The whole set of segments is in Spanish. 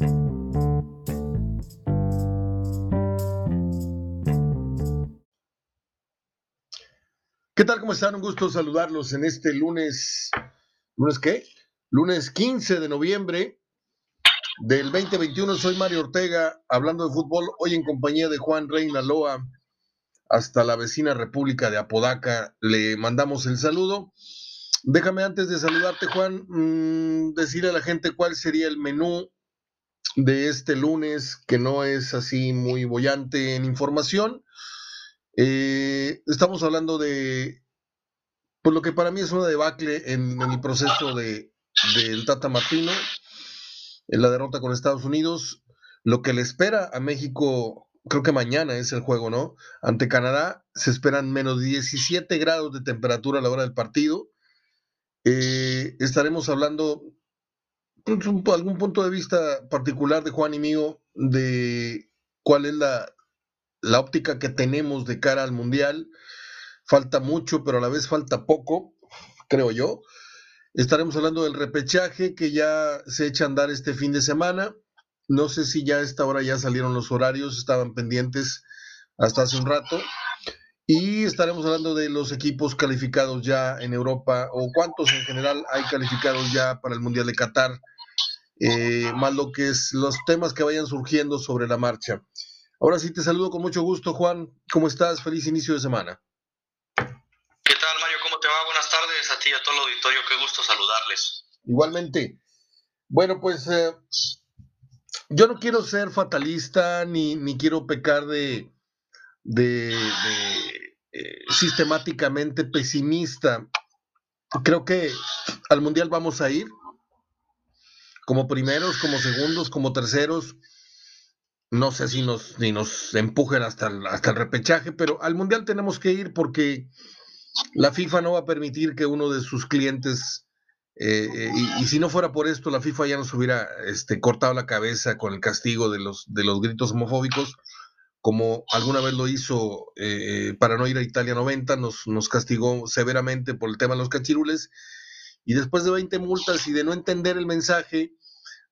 ¿Qué tal? ¿Cómo están? Un gusto saludarlos en este lunes. ¿Lunes qué? Lunes 15 de noviembre del 2021. Soy Mario Ortega, hablando de fútbol, hoy en compañía de Juan Reina Loa, hasta la vecina República de Apodaca. Le mandamos el saludo. Déjame antes de saludarte, Juan, mm, decirle a la gente cuál sería el menú de este lunes, que no es así muy bollante en información. Eh, estamos hablando de, pues lo que para mí es una debacle en, el proceso de, del Tata Martino, en la derrota con Estados Unidos, lo que le espera a México, creo que mañana es el juego, ¿no? Ante Canadá se esperan menos 17 grados de temperatura a la hora del partido. Eh, estaremos hablando pues, algún punto de vista particular de Juan y mío de cuál es la, la óptica que tenemos de cara al Mundial. Falta mucho, pero a la vez falta poco, creo yo. Estaremos hablando del repechaje que ya se echa a andar este fin de semana. No sé si ya a esta hora ya salieron los horarios, estaban pendientes hasta hace un rato. Y estaremos hablando de los equipos calificados ya en Europa o cuántos en general hay calificados ya para el Mundial de Qatar, eh, más lo que es los temas que vayan surgiendo sobre la marcha. Ahora sí te saludo con mucho gusto, Juan. ¿Cómo estás? Feliz inicio de semana. ¿Qué tal, Mario? ¿Cómo te va? Buenas tardes a ti y a todo el auditorio. Qué gusto saludarles. Igualmente. Bueno, pues eh, yo no quiero ser fatalista ni, ni quiero pecar de, de, eh, sistemáticamente pesimista. Creo que al Mundial vamos a ir como primeros, como segundos, como terceros no sé si nos, ni nos empujen hasta el, hasta el repechaje, pero al Mundial tenemos que ir porque la FIFA no va a permitir que uno de sus clientes, eh, eh, y, si no fuera por esto, la FIFA ya nos hubiera este, cortado la cabeza con el castigo de los, de los gritos homofóbicos, como alguna vez lo hizo eh, para no ir a Italia 90, nos, nos castigó severamente por el tema de los cachirules, y después de 20 multas y de no entender el mensaje,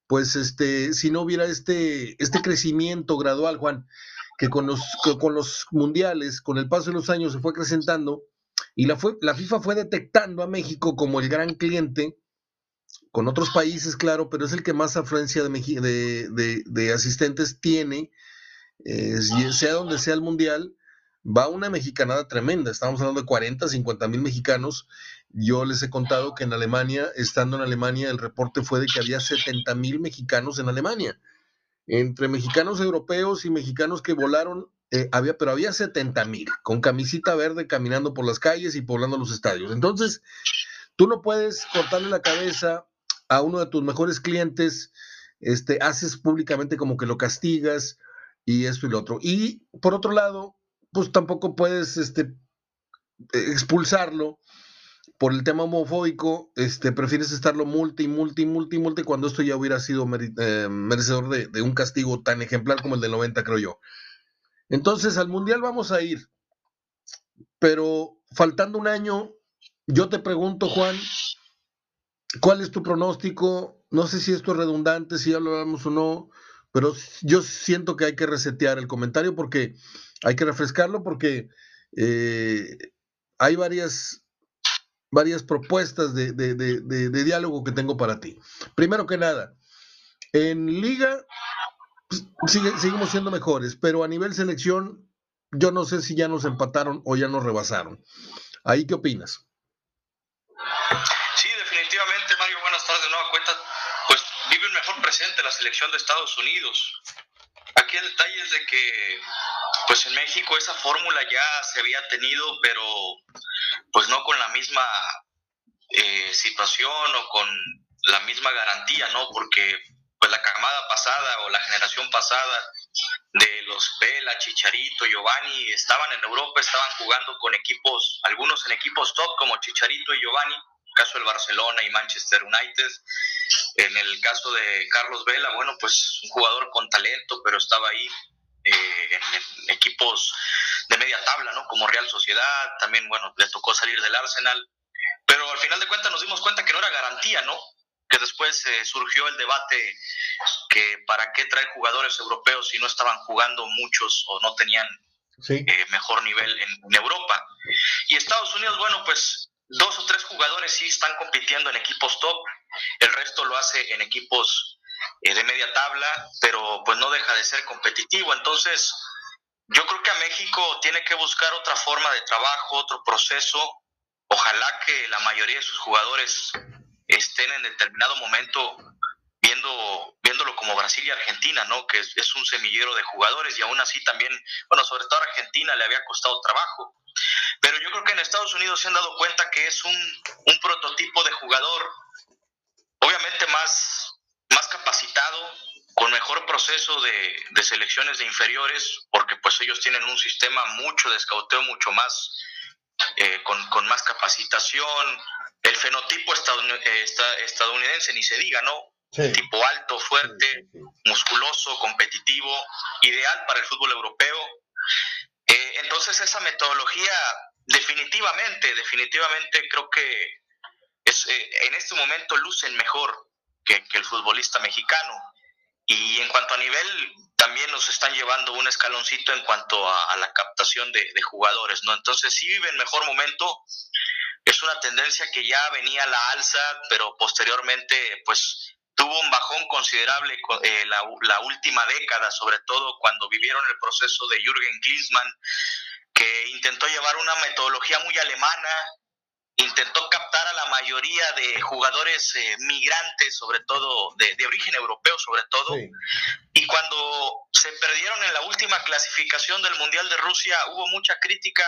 pues este, si no hubiera este, este crecimiento gradual, Juan, que con los, con los mundiales, con el paso de los años se fue acrecentando, y la, fue, la FIFA fue detectando a México como el gran cliente, con otros países, claro, pero es el que más afluencia de, de, de, asistentes tiene, eh, sea donde sea el mundial, va una mexicanada tremenda. Estamos hablando de 40, 50 mil mexicanos yo les he contado que en Alemania, estando en Alemania, el reporte fue de que había 70 mil mexicanos en Alemania. Entre mexicanos europeos y mexicanos que volaron, eh, había, pero había 70 mil, con camisita verde caminando por las calles y poblando los estadios. Entonces, tú no puedes cortarle la cabeza a uno de tus mejores clientes, este, haces públicamente como que lo castigas y esto y lo otro. Y por otro lado, pues tampoco puedes este, expulsarlo por el tema homofóbico, este, prefieres estarlo multi, multi, multi, multi, cuando esto ya hubiera sido eh, merecedor de, un castigo tan ejemplar como el del 90, creo yo. Entonces, al Mundial vamos a ir, pero faltando un año, yo te pregunto, Juan, ¿cuál es tu pronóstico? No sé si esto es redundante, si ya lo hablamos o no, pero yo siento que hay que resetear el comentario porque hay que refrescarlo porque eh, hay varias varias propuestas de, diálogo que tengo para ti. Primero que nada, en liga pues, seguimos siendo mejores, pero a nivel selección, yo no sé si ya nos empataron o ya nos rebasaron. ¿Ahí qué opinas? Sí, definitivamente, Mario, buenas tardes de nueva cuenta. Pues presente la selección de Estados Unidos. Aquí el detalle es de que, pues en México esa fórmula ya se había tenido, pero pues no con la misma eh, situación o con la misma garantía, ¿no? Porque pues la camada pasada o la generación pasada de los Vela, Chicharito, Giovanni estaban en Europa, estaban jugando con equipos, algunos en equipos top como Chicharito y Giovanni, caso del Barcelona y Manchester United. En el caso de Carlos Vela, bueno, pues un jugador con talento, pero estaba ahí eh, en, equipos de media tabla, ¿no? Como Real Sociedad, también, bueno, le tocó salir del Arsenal. Pero al final de cuentas nos dimos cuenta que no era garantía, ¿no? Que después eh, surgió el debate que para qué traer jugadores europeos si no estaban jugando muchos o no tenían eh, mejor nivel en, Europa. Y Estados Unidos, bueno, pues dos o tres jugadores sí están compitiendo en equipos top, el resto lo hace en equipos eh, de media tabla, pero pues no deja de ser competitivo. Entonces, yo creo que a México tiene que buscar otra forma de trabajo, otro proceso. Ojalá que la mayoría de sus jugadores estén en determinado momento viéndolo como Brasil y Argentina, ¿no? Que es, un semillero de jugadores y aún así también, bueno, sobre todo a Argentina le había costado trabajo. Pero yo creo que en Estados Unidos se han dado cuenta que es un, prototipo de jugador, obviamente más, más capacitado, con mejor proceso de, de, selecciones de inferiores, porque pues ellos tienen un sistema mucho de escauteo, mucho más, eh, con, más capacitación. El fenotipo eh, estadounidense, ni se diga, ¿no? Tipo alto, fuerte, musculoso, competitivo, ideal para el fútbol europeo. Eh, entonces esa metodología definitivamente, definitivamente creo que es, en este momento lucen mejor que, que el futbolista mexicano. Y en cuanto a nivel, también nos están llevando un escaloncito en cuanto a, la captación de, jugadores, ¿no? Entonces sí viven mejor momento. Es una tendencia que ya venía a la alza, pero posteriormente, pues tuvo un bajón considerable eh, la, última década, sobre todo cuando vivieron el proceso de Jürgen Klinsmann, que intentó llevar una metodología muy alemana, intentó captar a la mayoría de jugadores eh, migrantes, sobre todo de, origen europeo, sobre todo, y cuando se perdieron en la última clasificación del Mundial de Rusia, hubo mucha crítica,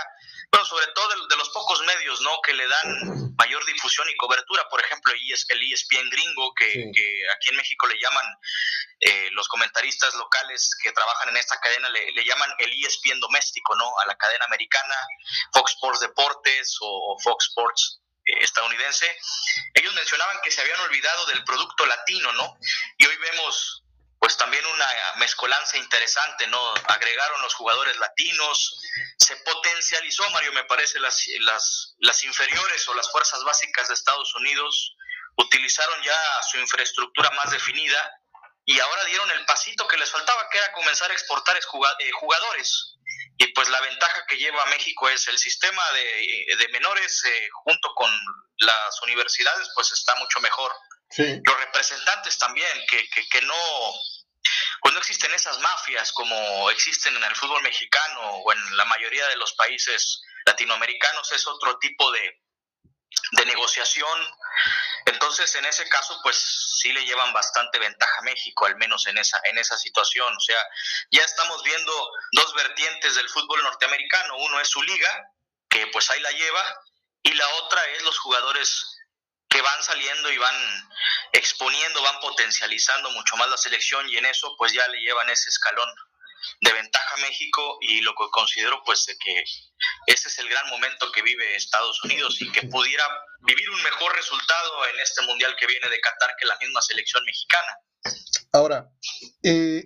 bueno, sobre todo de, los pocos medios, ¿no? Que le dan mayor difusión y cobertura, por ejemplo, el ESPN gringo, que, aquí en México le llaman, eh, los comentaristas locales que trabajan en esta cadena le, llaman el ESPN doméstico, ¿no? A la cadena americana, Fox Sports Deportes o, Fox Sports estadounidense, ellos mencionaban que se habían olvidado del producto latino, ¿no? Y hoy vemos pues también una mezcolanza interesante, ¿no? Agregaron los jugadores latinos, se potencializó, Mario, me parece, las, las, las inferiores o las fuerzas básicas de Estados Unidos, utilizaron ya su infraestructura más definida y ahora dieron el pasito que les faltaba, que era comenzar a exportar eh, jugadores. Y pues la ventaja que lleva México es el sistema de, de menores eh, junto con las universidades, pues está mucho mejor. Los representantes también, que, que, no, pues no existen esas mafias como existen en el fútbol mexicano o en la mayoría de los países latinoamericanos, es otro tipo de, de negociación. Entonces, en ese caso, pues sí le llevan bastante ventaja a México, al menos en esa, en esa situación. O sea, ya estamos viendo dos vertientes del fútbol norteamericano. Uno es su liga, que pues ahí la lleva, y la otra es los jugadores que van saliendo y van exponiendo, van potencializando mucho más la selección y en eso pues ya le llevan ese escalón de ventaja México y lo que considero pues que ese es el gran momento que vive Estados Unidos y que pudiera vivir un mejor resultado en este mundial que viene de Qatar que la misma selección mexicana. Ahora, eh,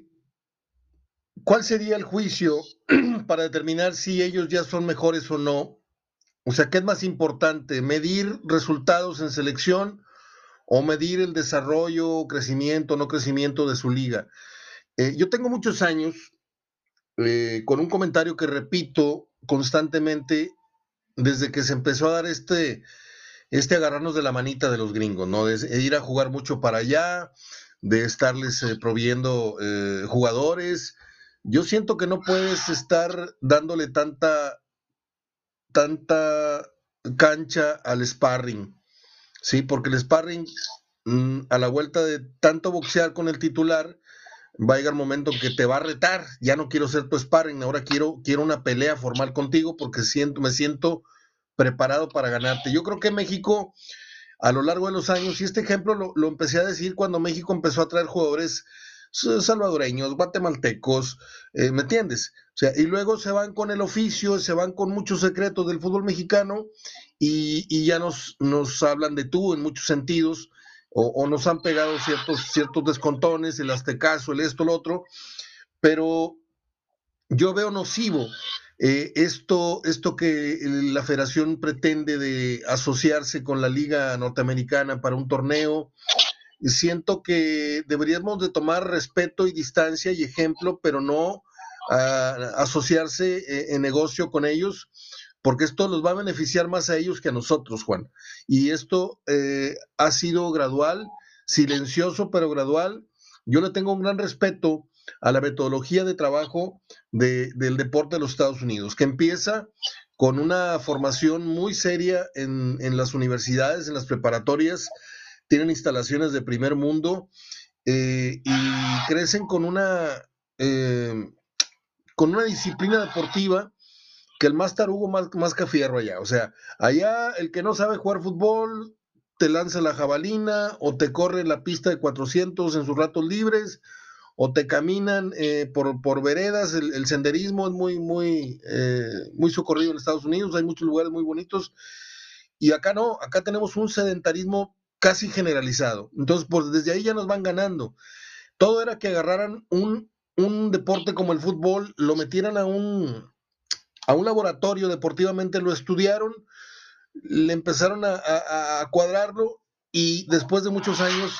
¿cuál sería el juicio para determinar si ellos ya son mejores o no o sea, ¿qué es más importante? ¿Medir resultados en selección o medir el desarrollo, crecimiento, no crecimiento de su liga? Eh, yo tengo muchos años eh, con un comentario que repito constantemente desde que se empezó a dar este, este agarrarnos de la manita de los gringos, ¿no? De ir a jugar mucho para allá, de estarles eh, proviendo jugadores. Yo siento que no puedes estar dándole tanta tanta cancha al sparring, ¿sí? Porque el sparring, mm, a la vuelta de tanto boxear con el titular, va a llegar el momento que te va a retar, ya no quiero ser tu sparring, ahora quiero, quiero una pelea formal contigo porque siento, me siento preparado para ganarte. Yo creo que México, a lo largo de los años, y este ejemplo lo, lo empecé a decir cuando México empezó a traer jugadores salvadoreños, guatemaltecos, eh, ¿me entiendes? O sea, y luego se van con el oficio, se van con muchos secretos del fútbol mexicano y, ya nos, nos hablan de tú en muchos sentidos, o, nos han pegado ciertos, ciertos descontones, el aztecaso, el esto, el otro, pero yo veo nocivo eh, esto, esto que la federación pretende de asociarse con la liga norteamericana para un torneo, siento que deberíamos de tomar respeto y distancia y ejemplo, pero no asociarse eh, en negocio con ellos, porque esto los va a beneficiar más a ellos que a nosotros, Juan. Y esto eh, ha sido gradual, silencioso, pero gradual. Yo le tengo un gran respeto a la metodología de trabajo del deporte de los Estados Unidos, que empieza con una formación muy seria en, las universidades, en las preparatorias, tienen instalaciones de primer mundo eh, y crecen con una, eh, con una disciplina deportiva que el más tarugo más, más cafierro allá. O sea, allá el que no sabe jugar fútbol te lanza la jabalina o te corre la pista de 400 en sus ratos libres o te caminan eh, por, por, veredas, el, senderismo es muy, muy, muy socorrido en Estados Unidos, hay muchos lugares muy bonitos, y acá no, acá tenemos un sedentarismo casi generalizado. Entonces, pues desde ahí ya nos van ganando. Todo era que agarraran un, un deporte como el fútbol, lo metieran a un, a un laboratorio, deportivamente lo estudiaron, le empezaron a, a, cuadrarlo y después de muchos años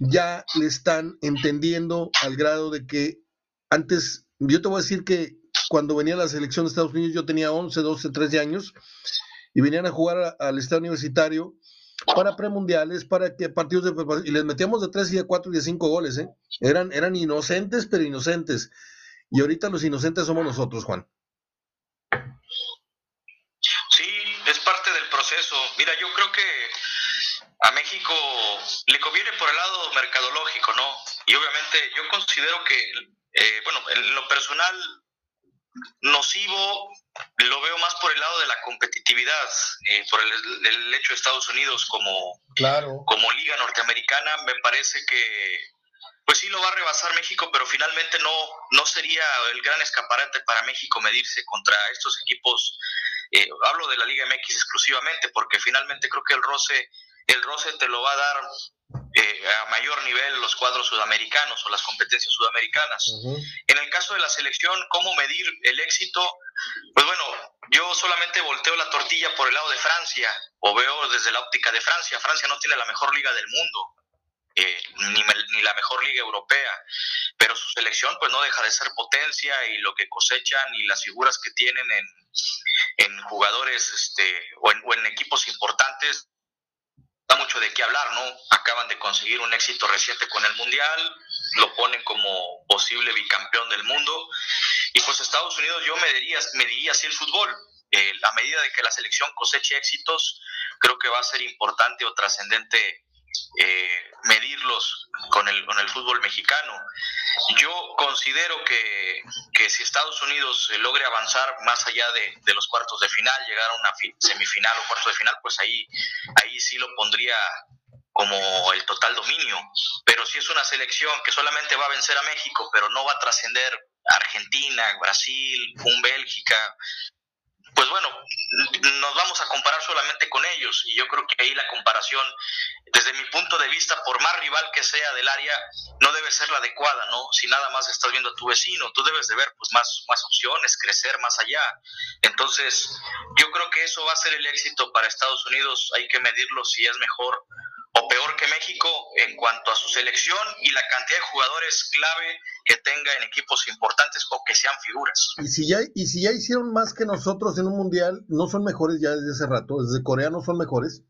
ya le están entendiendo al grado de que antes, yo te voy a decir que cuando venía la selección de Estados Unidos yo tenía 11, 12, 13 años y venían a jugar al estado universitario para premundiales, para que partidos de y les metíamos de 3 y de 4 y de 5 goles, ¿eh? Eran, eran inocentes, pero inocentes. Y ahorita los inocentes somos nosotros, Juan. Sí, es parte del proceso. Mira, yo creo que a México le conviene por el lado mercadológico, ¿no? Y obviamente yo considero que, eh, bueno, en lo personal, nocivo lo veo más por el lado de la competitividad, eh, por el, hecho de Estados Unidos como, como liga norteamericana, me parece que pues sí lo va a rebasar México, pero finalmente no, no sería el gran escaparate para México medirse contra estos equipos. Eh, hablo de la Liga MX exclusivamente, porque finalmente creo que el roce, el roce te lo va a dar eh, a mayor nivel los cuadros sudamericanos o las competencias sudamericanas. En el caso de la selección, ¿cómo medir el éxito? Pues bueno, yo solamente volteo la tortilla por el lado de Francia o veo desde la óptica de Francia. Francia no tiene la mejor liga del mundo. Eh, ni, ni, la mejor liga europea, pero su selección pues no deja de ser potencia y lo que cosechan y las figuras que tienen en, en jugadores este, o, en, equipos importantes mucho de qué hablar, ¿no? Acaban de conseguir un éxito reciente con el Mundial, lo ponen como posible bicampeón del mundo. Y pues Estados Unidos yo me diría, me diría así el fútbol. Eh, a medida de que la selección coseche éxitos, creo que va a ser importante o trascendente eh, medirlos con el, con el fútbol mexicano. Yo considero que, que si Estados Unidos logre avanzar más allá de, de, los cuartos de final, llegar a una semifinal o cuartos de final, pues ahí, ahí sí lo pondría como el total dominio. Pero si es una selección que solamente va a vencer a México, pero no va a trascender Argentina, Brasil, un Bélgica, pues bueno, nos vamos a comparar solamente con ellos y yo creo que ahí la comparación, desde mi punto de vista, por más rival que sea del área, no debe ser la adecuada, ¿no? Si nada más estás viendo a tu vecino, tú debes de ver pues más, más opciones, crecer más allá. Entonces, yo creo que eso va a ser el éxito para Estados Unidos, hay que medirlo si es mejor o peor que México en cuanto a su selección y la cantidad de jugadores clave que tenga en equipos importantes o que sean figuras. Y si ya, y si ya hicieron más que nosotros en un mundial, ¿no son mejores ya desde hace rato? ¿Desde Corea no son mejores?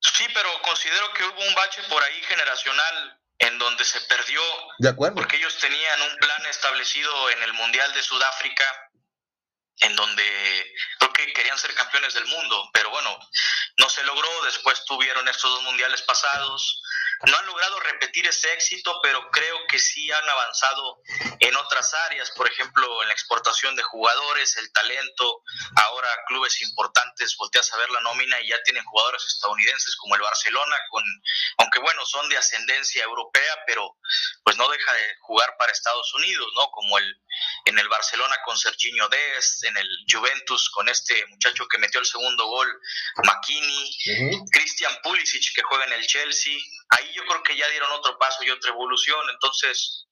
Sí, pero considero que hubo un bache por ahí generacional en donde se perdió. De acuerdo. Porque ellos tenían un plan establecido en el Mundial de Sudáfrica en donde creo que querían ser campeones del mundo, pero bueno, no se logró, después tuvieron estos dos mundiales pasados, no han logrado repetir ese éxito, pero creo que sí han avanzado en otras áreas, por ejemplo, en la exportación de jugadores, el talento, ahora clubes importantes, volteas a ver la nómina y ya tienen jugadores estadounidenses como el Barcelona, con, aunque bueno, son de ascendencia europea, pero pues no deja de jugar para Estados Unidos, ¿no? Como el en el Barcelona con Serginho Dest, en el Juventus con este muchacho que metió el segundo gol, Makini, Christian Pulisic que juega en el Chelsea. Ahí yo creo que ya dieron otro paso y otra evolución. Entonces,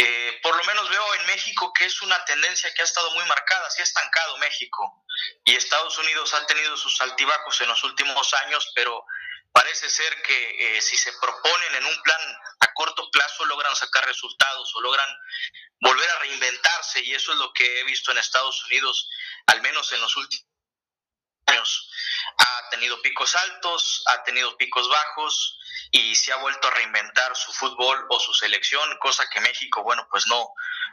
eh, por lo menos veo en México que es una tendencia que ha estado muy marcada, se ha estancado México. Y Estados Unidos ha tenido sus altibajos en los últimos años, pero parece ser que eh, si se proponen en un plan a corto plazo logran sacar resultados o logran volver a reinventarse. Y eso es lo que he visto en Estados Unidos, al menos en los últimos años. Ha tenido picos altos, ha tenido picos bajos y se ha vuelto a reinventar su fútbol o su selección, cosa que México, bueno, pues no,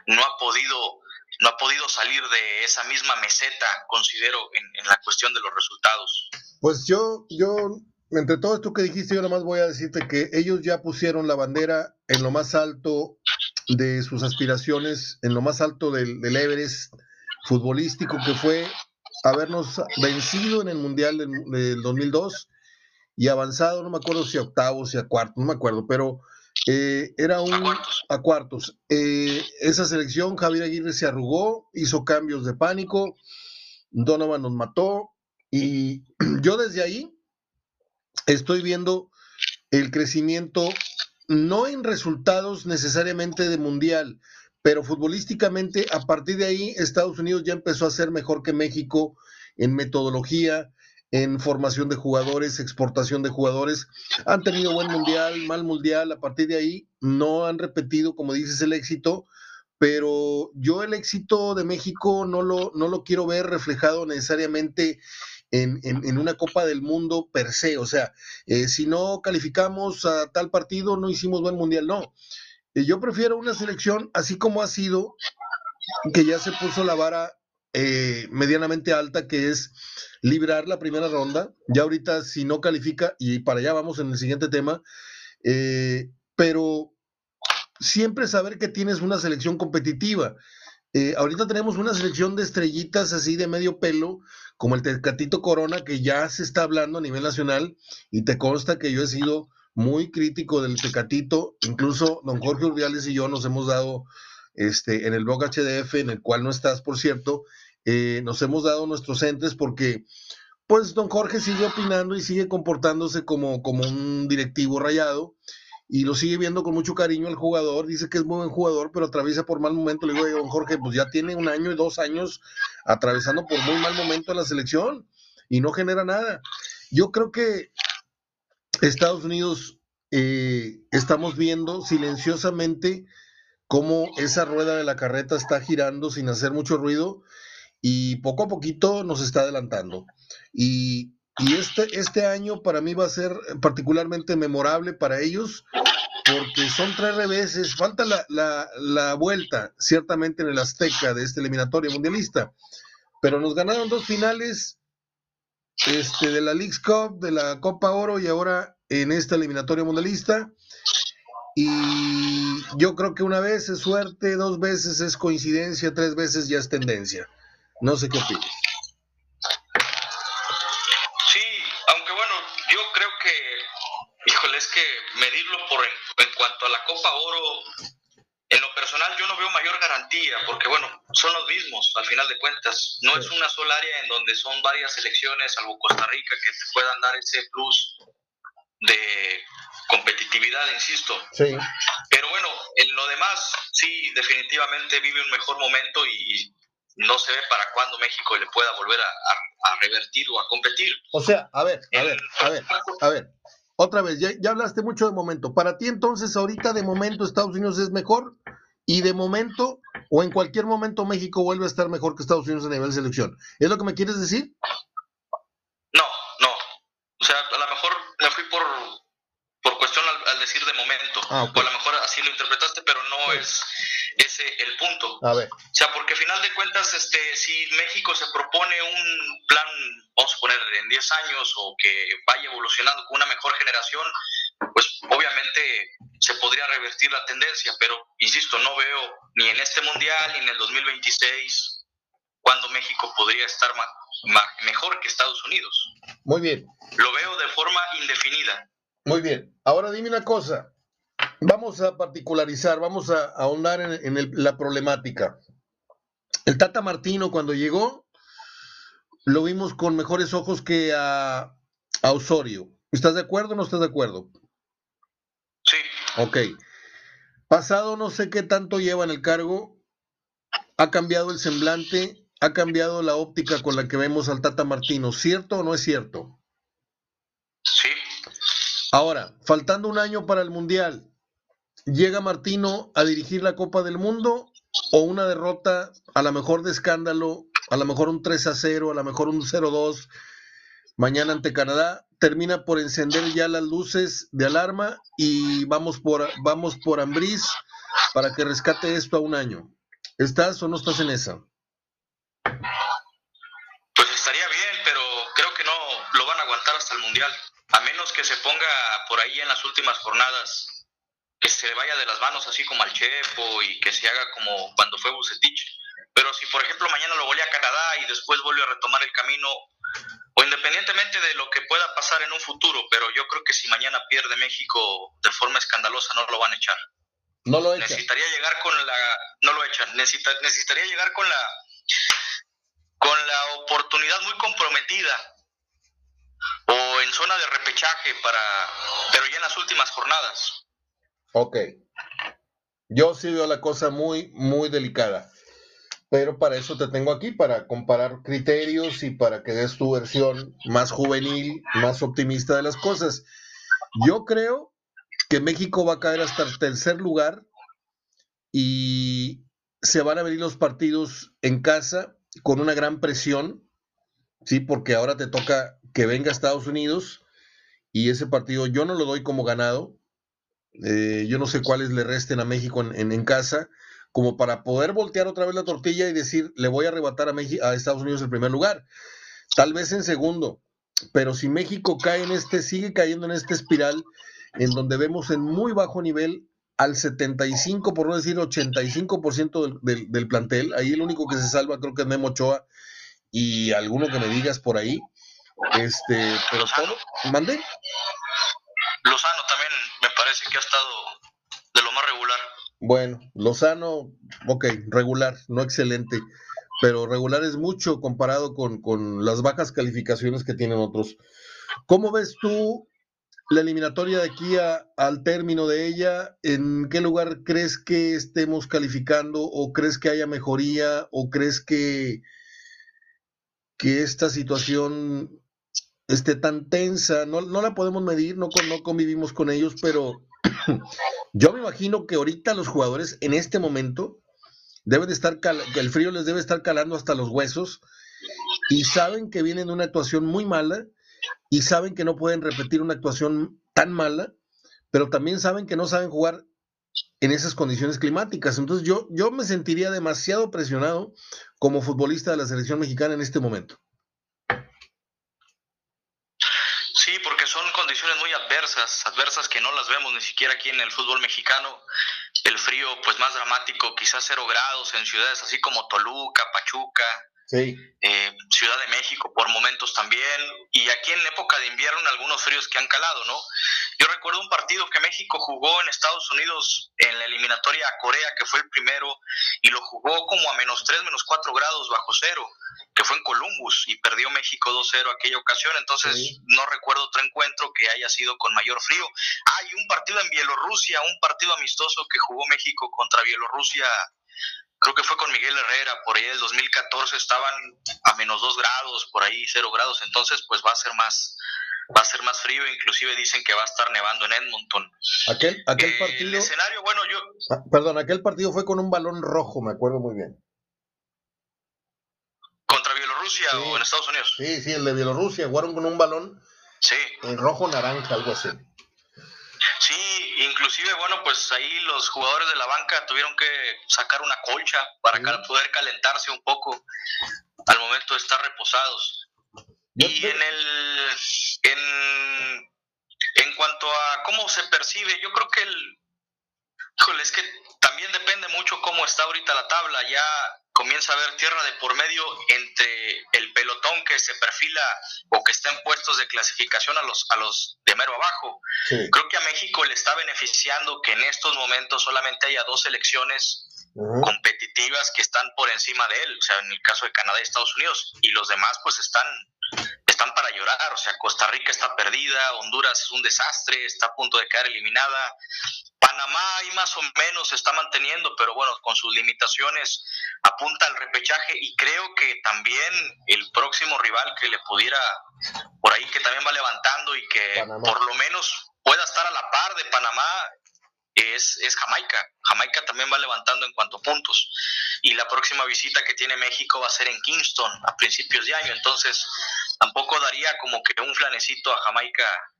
no ha podido no ha podido salir de esa misma meseta, considero, en, la cuestión de los resultados. Pues yo, yo entre todo esto que dijiste, yo nada más voy a decirte que ellos ya pusieron la bandera en lo más alto de sus aspiraciones, en lo más alto del, Everest futbolístico, que fue habernos vencido en el Mundial del, 2002 y avanzado, no me acuerdo si a octavos, si a cuartos, no me acuerdo, pero eh, era un... A cuartos. Eh, esa selección, Javier Aguirre se arrugó, hizo cambios de pánico, Donovan nos mató y yo desde ahí estoy viendo el crecimiento no en resultados necesariamente de mundial, pero futbolísticamente a partir de ahí Estados Unidos ya empezó a ser mejor que México en metodología, en formación de jugadores, exportación de jugadores. Han tenido buen mundial, mal mundial, a partir de ahí no han repetido, como dices, el éxito, pero yo el éxito de México no lo, no lo quiero ver reflejado necesariamente en, una Copa del Mundo per se. O sea, eh, si no calificamos a tal partido, no hicimos buen mundial. No. Eh, yo prefiero una selección así como ha sido, que ya se puso la vara eh, medianamente alta, que es librar la primera ronda. Ya ahorita, si no califica, y para allá vamos en el siguiente tema, pero siempre saber que tienes una selección competitiva. ahorita tenemos una selección de estrellitas así de medio pelo, como el Tecatito Corona, que ya se está hablando a nivel nacional, y te consta que yo he sido muy crítico del Tecatito, incluso don Jorge Urdiales y yo nos hemos dado este, en el blog HDF, en el cual no estás, por cierto, eh, nos hemos dado nuestros entes porque, pues, don Jorge sigue opinando y sigue comportándose como, como un directivo rayado, y lo sigue viendo con mucho cariño el jugador, dice que es muy buen jugador, pero atraviesa por mal momento. Le digo, don Jorge, pues ya tiene un año y dos años atravesando por muy mal momento en la selección y no genera nada. Yo creo que Estados Unidos eh, estamos viendo silenciosamente cómo esa rueda de la carreta está girando sin hacer mucho ruido y poco a poquito nos está adelantando. Y este, este año para mí va a ser particularmente memorable para ellos porque son tres reveses. Falta la, la, la vuelta, ciertamente, en el Azteca de este eliminatorio mundialista. Pero nos ganaron dos finales este, de la League's Cup, de la Copa Oro y ahora en esta eliminatoria mundialista. Y yo creo que una vez es suerte, dos veces es coincidencia, tres veces ya es tendencia. No sé qué opinas. Copa Oro, en lo personal yo no veo mayor garantía, porque bueno, son los mismos al final de cuentas. No es una sola área en donde son varias selecciones, salvo Costa Rica, que te puedan dar ese plus de competitividad, insisto. Sí. Pero bueno, en lo demás, sí, definitivamente vive un mejor momento y, no se ve para cuándo México le pueda volver a, revertir o a competir. O sea, a ver, a ver, a ver, a ver. Otra vez, ya, hablaste mucho de momento. Para ti entonces ahorita de momento Estados Unidos es mejor y de momento o en cualquier momento México vuelve a estar mejor que Estados Unidos a nivel de selección. ¿Es lo que me quieres decir? No, no. O sea, a lo mejor me fui por, por cuestión al, decir de momento. Ah, o a lo mejor así lo interpretaste, pero no es ese el punto. A ver. O sea, porque al final de cuentas, este, si México se propone un plan, vamos a poner en 10 años o que vaya evolucionando con una mejor generación, pues obviamente se podría revertir la tendencia, pero insisto, no veo ni en este mundial ni en el 2026 cuando México podría estar mejor que Estados Unidos. Muy bien. Lo veo de forma indefinida. Muy bien. Ahora dime una cosa. Vamos a particularizar, vamos a ahondar en, la problemática. El Tata Martino cuando llegó, lo vimos con mejores ojos que a, Osorio. ¿Estás de acuerdo o no estás de acuerdo? Sí. Ok. Pasado no sé qué tanto lleva en el cargo, ha cambiado el semblante, ha cambiado la óptica con la que vemos al Tata Martino, ¿cierto o no es cierto? Sí. Ahora, faltando un año para el Mundial, ¿llega Martino a dirigir la Copa del Mundo o una derrota, a lo mejor de escándalo, a lo mejor un 3 a 0, a lo mejor un 0-2 mañana ante Canadá, termina por encender ya las luces de alarma y vamos por vamos por Ambriz para que rescate esto a un año. ¿Estás o no estás en esa? Pues estaría bien, pero creo que no lo van a aguantar hasta el Mundial, a menos que se ponga por ahí en las últimas jornadas que se vaya de las manos así como al Chepo y que se haga como cuando fue Bucetich. Pero si por ejemplo mañana lo volea a Canadá y después vuelve a retomar el camino, o independientemente de lo que pueda pasar en un futuro, pero yo creo que si mañana pierde México de forma escandalosa no lo van a echar. No lo echan. Necesitaría llegar con la no lo echan, necesitaría llegar con la con la oportunidad muy comprometida o en zona de repechaje para pero ya en las últimas jornadas. Ok. Yo sí veo la cosa muy, muy delicada. Pero para eso te tengo aquí, para comparar criterios y para que des tu versión más juvenil, más optimista de las cosas. Yo creo que México va a caer hasta el tercer lugar y se van a venir los partidos en casa con una gran presión, sí, porque ahora te toca que venga Estados Unidos y ese partido yo no lo doy como ganado, eh, yo no sé cuáles le resten a México en, casa, como para poder voltear otra vez la tortilla y decir, le voy a arrebatar a, a Estados Unidos el primer lugar. Tal vez en segundo, pero si México cae en este, sigue cayendo en esta espiral, en donde vemos en muy bajo nivel al 75, por no decir 85% del, del, plantel, ahí el único que se salva creo que es Memo Ochoa y alguno que me digas por ahí, este, pero todo, mande. Lozano también me parece que ha estado de lo más regular. Bueno, Lozano, ok, regular, no excelente, pero regular es mucho comparado con, con las bajas calificaciones que tienen otros. ¿Cómo ves tú la eliminatoria de aquí al término de ella? ¿En qué lugar crees que estemos calificando o crees que haya mejoría o crees que, que esta situación este, tan tensa, no, no la podemos medir, no, no convivimos con ellos, pero yo me imagino que ahorita los jugadores en este momento deben de estar, que el frío les debe estar calando hasta los huesos y saben que vienen de una actuación muy mala y saben que no pueden repetir una actuación tan mala, pero también saben que no saben jugar en esas condiciones climáticas. Entonces yo, yo me sentiría demasiado presionado como futbolista de la selección mexicana en este momento. Sí, porque muy adversas, adversas que no las vemos ni siquiera aquí en el fútbol mexicano. El frío, pues más dramático, quizás cero grados en ciudades así como Toluca, Pachuca, sí. eh, Ciudad de México por momentos también, y aquí en época de invierno algunos fríos que han calado, ¿no? Yo recuerdo un partido que México jugó en Estados Unidos en la eliminatoria a Corea, que fue el primero, y lo jugó como a menos 3, menos 4 grados bajo cero, que fue en Columbus, y perdió México 2-0 aquella ocasión, entonces no recuerdo otro encuentro que haya sido con mayor frío. Hay un partido en Bielorrusia, un partido amistoso que jugó México contra Bielorrusia creo que fue con Miguel Herrera, por ahí del 2014 estaban a menos 2 grados, por ahí 0 grados, entonces pues va a ser más va a ser más frío, inclusive dicen que va a estar nevando en Edmonton. Aquel, aquel eh, partido... El escenario, bueno, yo... Ah, perdón, aquel partido fue con un balón rojo, me acuerdo muy bien. ¿Contra Bielorrusia o en Estados Unidos? Sí, sí, el de Bielorrusia, jugaron con un balón sí. en rojo naranja, algo así. Sí, inclusive, bueno, pues ahí los jugadores de la banca tuvieron que sacar una colcha para poder calentarse un poco al momento de estar reposados. Y en el en, en cuanto a cómo se percibe, yo creo que el híjole, es que también depende mucho cómo está ahorita la tabla. Ya comienza a haber tierra de por medio entre el pelotón que se perfila o que está en puestos de clasificación a los, a los de mero abajo. Creo que a México le está beneficiando que en estos momentos solamente haya dos elecciones competitivas que están por encima de él, o sea, en el caso de Canadá y Estados Unidos, y los demás pues están están para llorar, o sea, Costa Rica está perdida, Honduras es un desastre, está a punto de quedar eliminada, Panamá ahí más o menos se está manteniendo, pero bueno, con sus limitaciones apunta al repechaje y creo que también el próximo rival que le pudiera, por ahí que también va levantando y que por lo menos pueda estar a la par de Panamá es, es Jamaica. Jamaica también va levantando en cuanto a puntos. Y la próxima visita que tiene México va a ser en Kingston a principios de año. Entonces, tampoco daría como que un flanecito a Jamaica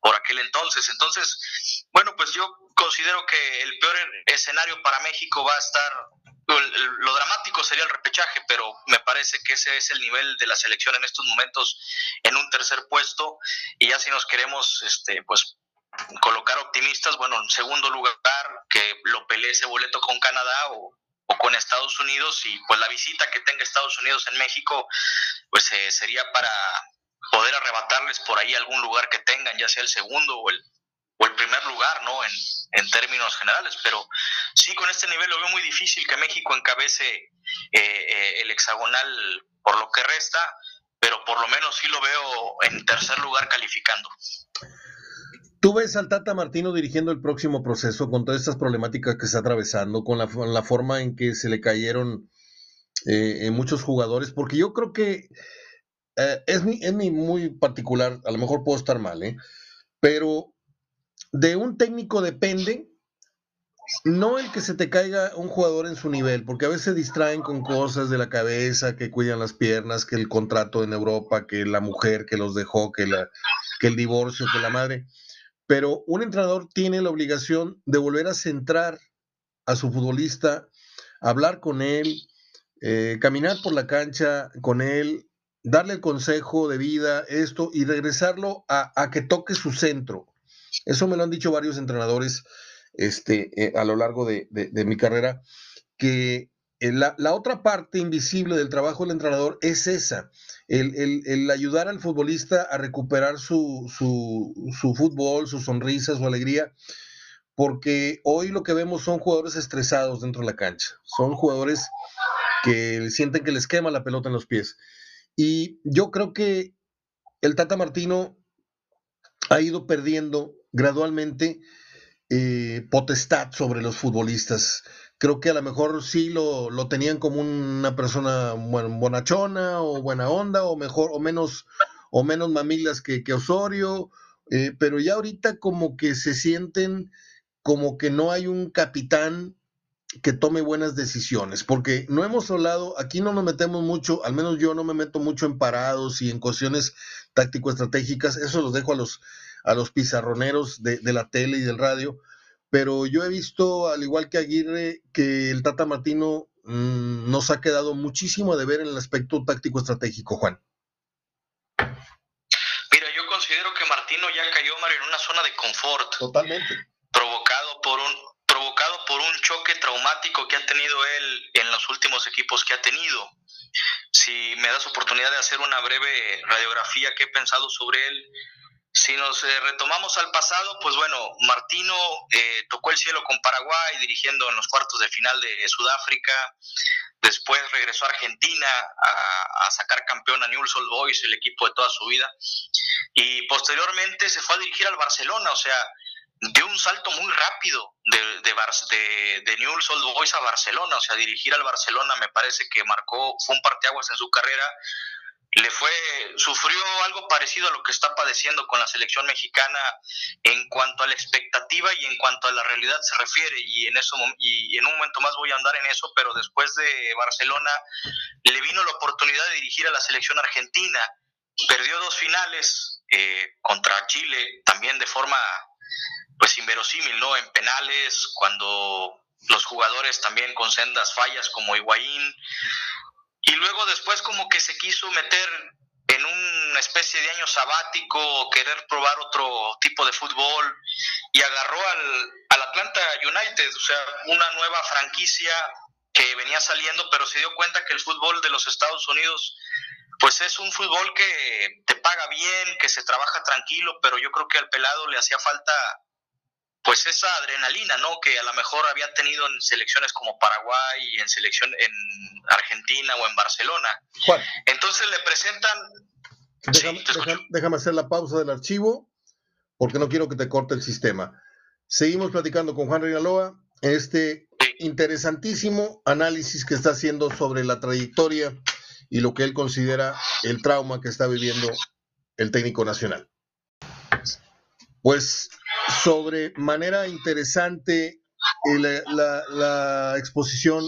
por aquel entonces. Entonces, bueno, pues yo considero que el peor escenario para México va a estar, lo dramático sería el repechaje, pero me parece que ese es el nivel de la selección en estos momentos en un tercer puesto y ya si nos queremos, este, pues colocar optimistas, bueno, en segundo lugar, que lo pelee ese boleto con Canadá o, con Estados Unidos y pues la visita que tenga Estados Unidos en México, pues eh, sería para poder arrebatarles por ahí algún lugar que tengan, ya sea el segundo o el, o el primer lugar, ¿no? En, en términos generales, pero sí con este nivel lo veo muy difícil que México encabece eh, eh, el hexagonal por lo que resta, pero por lo menos sí lo veo en tercer lugar calificando. ¿Tú ves al Tata Martino dirigiendo el próximo proceso con todas estas problemáticas que está atravesando, con la, forma en que se le cayeron eh, muchos jugadores? Porque yo creo que eh, es, mi, es mi muy particular, a lo mejor puedo estar mal, ¿eh? pero de un técnico depende no el que se te caiga un jugador en su nivel, porque a veces distraen con cosas de la cabeza, que cuidan las piernas, que el contrato en Europa, que la mujer que los dejó, que, la, que el divorcio, que la madre. Pero un entrenador tiene la obligación de volver a centrar a su futbolista, hablar con él, eh, caminar por la cancha con él, darle el consejo de vida, esto, y regresarlo a, que toque su centro. Eso me lo han dicho varios entrenadores este, eh, a lo largo de, mi carrera, que eh, la, otra parte invisible del trabajo del entrenador es esa, el, ayudar al futbolista a recuperar su, su, fútbol, su sonrisa, su alegría, porque hoy lo que vemos son jugadores estresados dentro de la cancha, son jugadores que sienten que les quema la pelota en los pies. Y yo creo que el Tata Martino ha ido perdiendo gradualmente eh, potestad sobre los futbolistas. Creo que a lo mejor sí lo, tenían como una persona bonachona o buena onda o mejor o menos o menos mamilas que, Osorio, eh, pero ya ahorita como que se sienten como que no hay un capitán que tome buenas decisiones, porque no hemos hablado, aquí no nos metemos mucho, al menos yo no me meto mucho en parados y en cuestiones táctico-estratégicas, eso los dejo a los, a los pizarroneros de, la tele y del radio, pero yo he visto, al igual que Aguirre, que el Tata Martino mm, nos ha quedado muchísimo de ver en el aspecto táctico-estratégico, Juan. Mira, yo considero que Martino ya cayó, Mario, en una zona de confort. Totalmente. Provocado por un, provocado por un choque traumático que ha tenido él en los últimos equipos que ha tenido. Si me das oportunidad de hacer una breve radiografía que he pensado sobre él, si nos eh, retomamos al pasado, pues bueno, Martino eh, tocó el cielo con Paraguay, dirigiendo en los cuartos de final de Sudáfrica. Después regresó a Argentina a, sacar campeón a Newell's Old Boys, el equipo de toda su vida. Y posteriormente se fue a dirigir al Barcelona, o sea, dio un salto muy rápido de, de, de, de Newell's Old Boys a Barcelona, o sea, dirigir al Barcelona me parece que marcó, fue un parteaguas en su carrera, le fue, sufrió algo parecido a lo que está padeciendo con la selección mexicana en cuanto a la expectativa y en cuanto a la realidad se refiere, y en eso, y en un momento más voy a andar en eso, pero después de Barcelona le vino la oportunidad de dirigir a la selección argentina, perdió dos finales eh, contra Chile, también de forma pues inverosímil, ¿no? En penales, cuando los jugadores también con sendas fallas como Higuaín, y luego después como que se quiso meter en una especie de año sabático, querer probar otro tipo de fútbol, y agarró al, al Atlanta United, o sea, una nueva franquicia que venía saliendo, pero se dio cuenta que el fútbol de los Estados Unidos pues es un fútbol que te paga bien, que se trabaja tranquilo, pero yo creo que al pelado le hacía falta pues esa adrenalina, ¿no? Que a lo mejor había tenido en selecciones como Paraguay y en selección en Argentina o en Barcelona. Juan. Entonces le presentan... Déjame, déjame, hacer la pausa del archivo porque no quiero que te corte el sistema. Seguimos platicando con Juan Reinaloa, este interesantísimo análisis que está haciendo sobre la trayectoria y lo que él considera el trauma que está viviendo el técnico nacional. Pues sobre manera interesante eh, la, exposición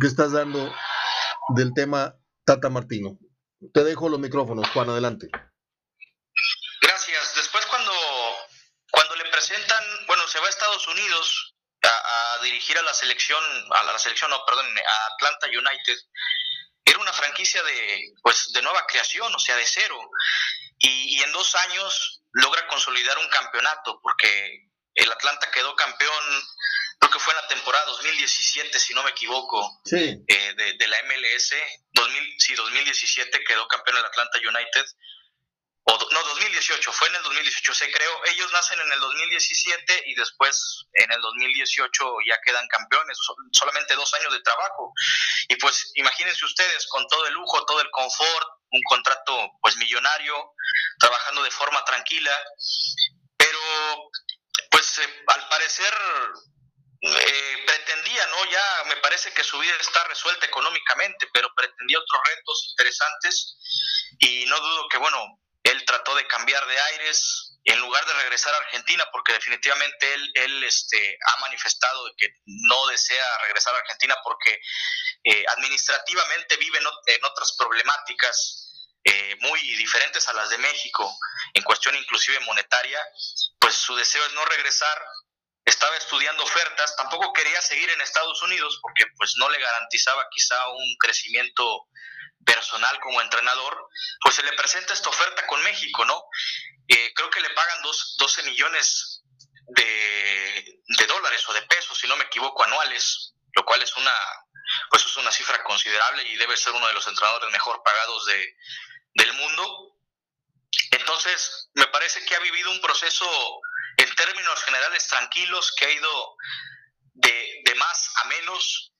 que estás dando del tema Tata Martino. Te dejo los micrófonos, Juan, adelante. Gracias. Después cuando, cuando le presentan, bueno, se va a Estados Unidos a, dirigir a la selección, a la selección, no, perdón, a Atlanta United, era una franquicia de, pues, de nueva creación, o sea, de cero. Y, y en dos años logra consolidar un campeonato, porque el Atlanta quedó campeón, creo que fue en la temporada 2017, si no me equivoco, sí. eh, de, de, la MLS. 2000, sí, 2017 quedó campeón el Atlanta United o no, 2018, fue en el 2018, se creo, ellos nacen en el 2017 y después en el 2018 ya quedan campeones, solamente dos años de trabajo. Y pues imagínense ustedes con todo el lujo, todo el confort, un contrato pues millonario, trabajando de forma tranquila, pero pues eh, al parecer eh, pretendía, ¿no? Ya me parece que su vida está resuelta económicamente, pero pretendía otros retos interesantes y no dudo que, bueno, él trató de cambiar de aires en lugar de regresar a Argentina, porque definitivamente él, él este, ha manifestado que no desea regresar a Argentina porque eh, administrativamente vive en, otras problemáticas eh, muy diferentes a las de México, en cuestión inclusive monetaria, pues su deseo es no regresar. Estaba estudiando ofertas, tampoco quería seguir en Estados Unidos porque pues no le garantizaba quizá un crecimiento personal como entrenador, pues se le presenta esta oferta con México, ¿no? Eh, creo que le pagan dos, 12 millones de, de, dólares o de pesos, si no me equivoco, anuales, lo cual es una, pues es una cifra considerable y debe ser uno de los entrenadores mejor pagados de, del mundo. Entonces, me parece que ha vivido un proceso en términos generales tranquilos, que ha ido de, de más a menos,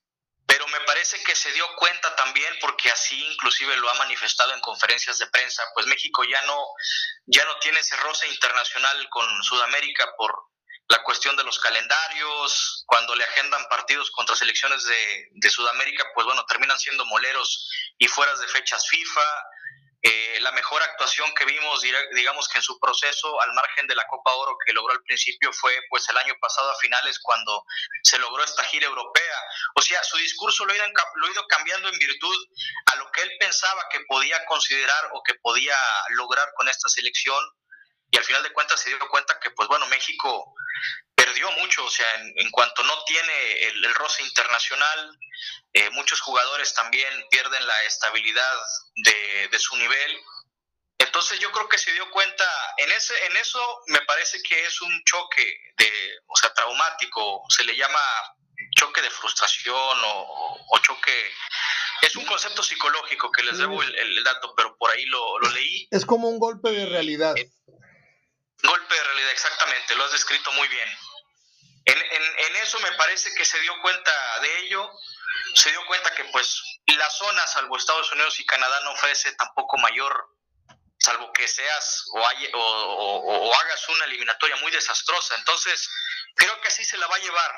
pero me parece que se dio cuenta también porque así inclusive lo ha manifestado en conferencias de prensa, pues México ya no ya no tiene ese roce internacional con Sudamérica por la cuestión de los calendarios, cuando le agendan partidos contra selecciones de, de Sudamérica, pues bueno, terminan siendo moleros y fueras de fechas FIFA, eh, la mejor actuación que vimos, digamos que en su proceso, al margen de la Copa Oro que logró al principio, fue pues el año pasado a finales cuando se logró esta gira europea. O sea, su discurso lo lo ha ido cambiando en virtud a lo que él pensaba que podía considerar o que podía lograr con esta selección y al final de cuentas se dio cuenta que pues bueno, México perdió mucho, o sea, en, cuanto no tiene el, roce internacional, eh, muchos jugadores también pierden la estabilidad de, de, su nivel. Entonces yo creo que se dio cuenta, en, ese, en eso me parece que es un choque, de, o sea, traumático, se le llama choque de frustración o, choque... Es un concepto psicológico que les debo el, dato, pero por ahí lo, lo, leí. Es como un golpe de realidad. Golpe de realidad, exactamente, lo has descrito muy bien. En, en, eso me parece que se dio cuenta de ello, se dio cuenta que pues la zona, salvo Estados Unidos y Canadá, no ofrece tampoco mayor, salvo que seas o, hay, o, hagas una eliminatoria muy desastrosa. Entonces, creo que así se la va a llevar.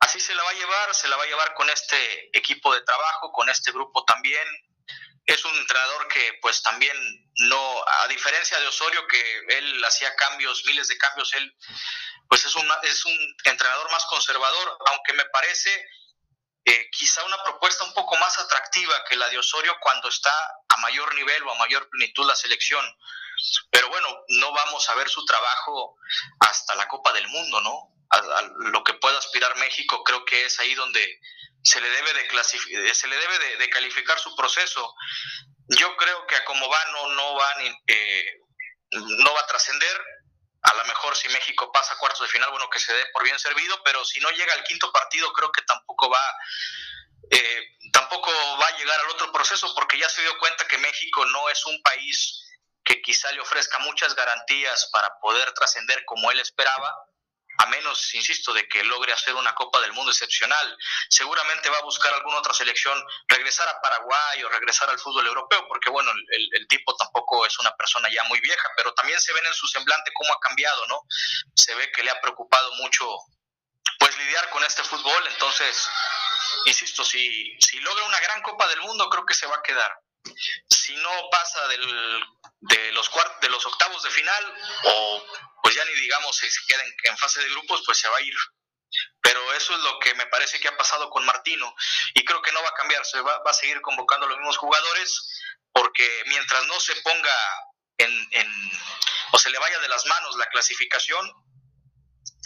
Así se la va a llevar, se la va a llevar con este equipo de trabajo, con este grupo también. Es un entrenador que pues también no, a diferencia de Osorio, que él hacía cambios, miles de cambios, él pues es, una, es un entrenador más conservador, aunque me parece eh, quizá una propuesta un poco más atractiva que la de Osorio cuando está a mayor nivel o a mayor plenitud la selección. Pero bueno, no vamos a ver su trabajo hasta la Copa del Mundo, ¿no? A, lo que pueda aspirar México, creo que es ahí donde se le debe de, se le debe de, calificar su proceso. Yo creo que a como va no, no, va, eh, no va a trascender, a lo mejor si México pasa a cuartos de final, bueno, que se dé por bien servido, pero si no llega al quinto partido, creo que tampoco va, eh, tampoco va a llegar al otro proceso, porque ya se dio cuenta que México no es un país que quizá le ofrezca muchas garantías para poder trascender como él esperaba. A menos, insisto, de que logre hacer una Copa del Mundo excepcional. Seguramente va a buscar alguna otra selección, regresar a Paraguay o regresar al fútbol europeo, porque bueno, el, tipo tampoco es una persona ya muy vieja, pero también se ve en su semblante cómo ha cambiado, ¿no? Se ve que le ha preocupado mucho pues lidiar con este fútbol, entonces, insisto, si, si logra una gran Copa del Mundo, creo que se va a quedar. Si no pasa de, los octavos de final, o pues ya ni digamos si se queda en, fase de grupos, pues se va a ir. Pero eso es lo que me parece que ha pasado con Martino y creo que no va a cambiar, se va, a seguir convocando a los mismos jugadores porque mientras no se ponga en, o se le vaya de las manos la clasificación,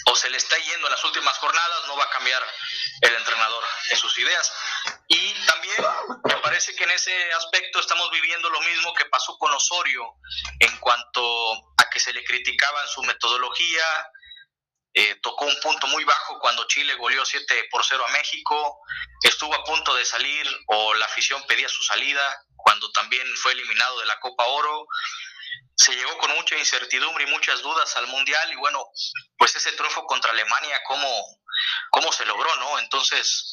o se le está yendo en las últimas jornadas, no va a cambiar el entrenador en sus ideas. Y también parece que en ese aspecto estamos viviendo lo mismo que pasó con Osorio en cuanto a que se le criticaba en su metodología. Eh, tocó un punto muy bajo cuando Chile goleó 7 por 0 a México, estuvo a punto de salir o la afición pedía su salida cuando también fue eliminado de la Copa Oro se llegó con mucha incertidumbre y muchas dudas al Mundial y bueno, pues ese triunfo contra Alemania, ¿cómo, cómo se logró, no? Entonces,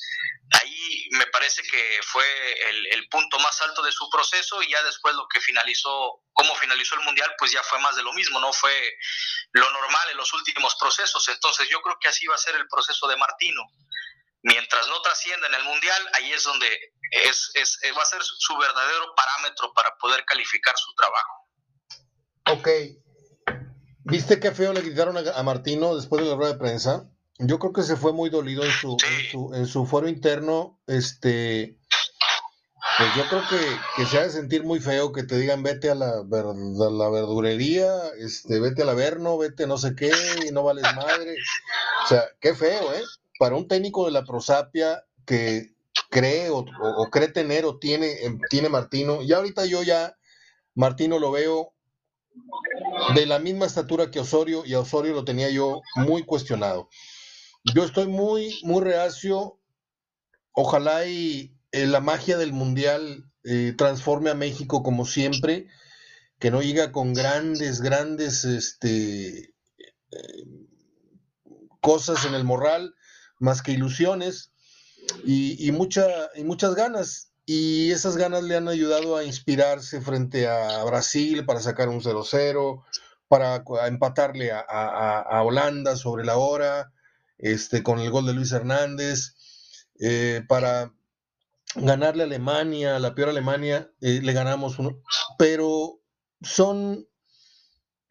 ahí me parece que fue el, punto más alto de su proceso y ya después lo que finalizó, cómo finalizó el Mundial, pues ya fue más de lo mismo, no fue lo normal en los últimos procesos. Entonces, yo creo que así va a ser el proceso de Martino. Mientras no trascienda en el Mundial, ahí es donde es, es, va a ser su verdadero parámetro para poder calificar su trabajo. Ok. ¿Viste qué feo le gritaron a, Martino después de la rueda de prensa? Yo creo que se fue muy dolido en su, en su, foro interno. Este, pues yo creo que, se ha de sentir muy feo que te digan vete a la, la verdurería, este, vete al averno, vete a no sé qué, y no vales madre. O sea, qué feo, ¿eh? Para un técnico de la prosapia que cree o, o cree tener o tiene, tiene Martino, y ahorita yo ya, Martino lo veo de la misma estatura que Osorio y a Osorio lo tenía yo muy cuestionado. Yo estoy muy, muy reacio. Ojalá y eh, la magia del Mundial eh, transforme a México como siempre, que no llega con grandes, grandes este, eh, cosas en el moral, más que ilusiones y, mucha, y muchas ganas y esas ganas le han ayudado a inspirarse frente a Brasil para sacar un 0-0, para empatarle a, Holanda sobre la hora, este, con el gol de Luis Hernández, eh, para ganarle a Alemania, la peor Alemania, eh, le ganamos uno, pero son,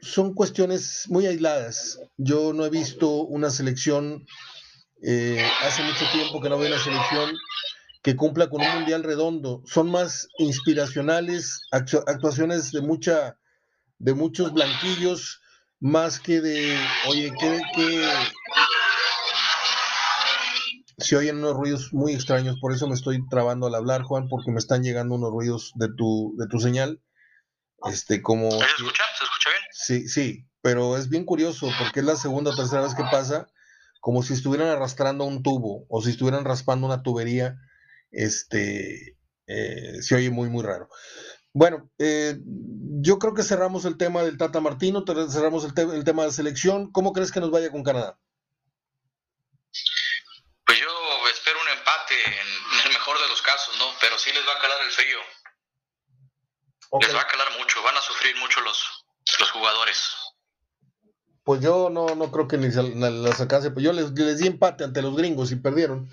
son cuestiones muy aisladas. Yo no he visto una selección, eh, hace mucho tiempo que no veo una selección que cumpla con un mundial redondo. Son más inspiracionales, actuaciones de mucha, de muchos blanquillos, más que de, oye, ¿qué, qué? Se oyen unos ruidos muy extraños, por eso me estoy trabando al hablar, Juan, porque me están llegando unos ruidos de tu, de tu señal. Este, como. ¿Se escucha? ¿Se escucha bien? Sí, sí, pero es bien curioso porque es la segunda o tercera vez que pasa, como si estuvieran arrastrando un tubo o si estuvieran raspando una tubería este, eh, se oye muy, muy raro. Bueno, eh, yo creo que cerramos el tema del Tata Martino, cerramos el, tema de selección. ¿Cómo crees que nos vaya con Canadá? Pues yo espero un empate en, el mejor de los casos, ¿no? Pero sí les va a calar el frío. Les va a calar mucho, van a sufrir mucho los, los jugadores. Pues yo no, no creo que ni las alcance. Pues yo les, les di empate ante los gringos y perdieron.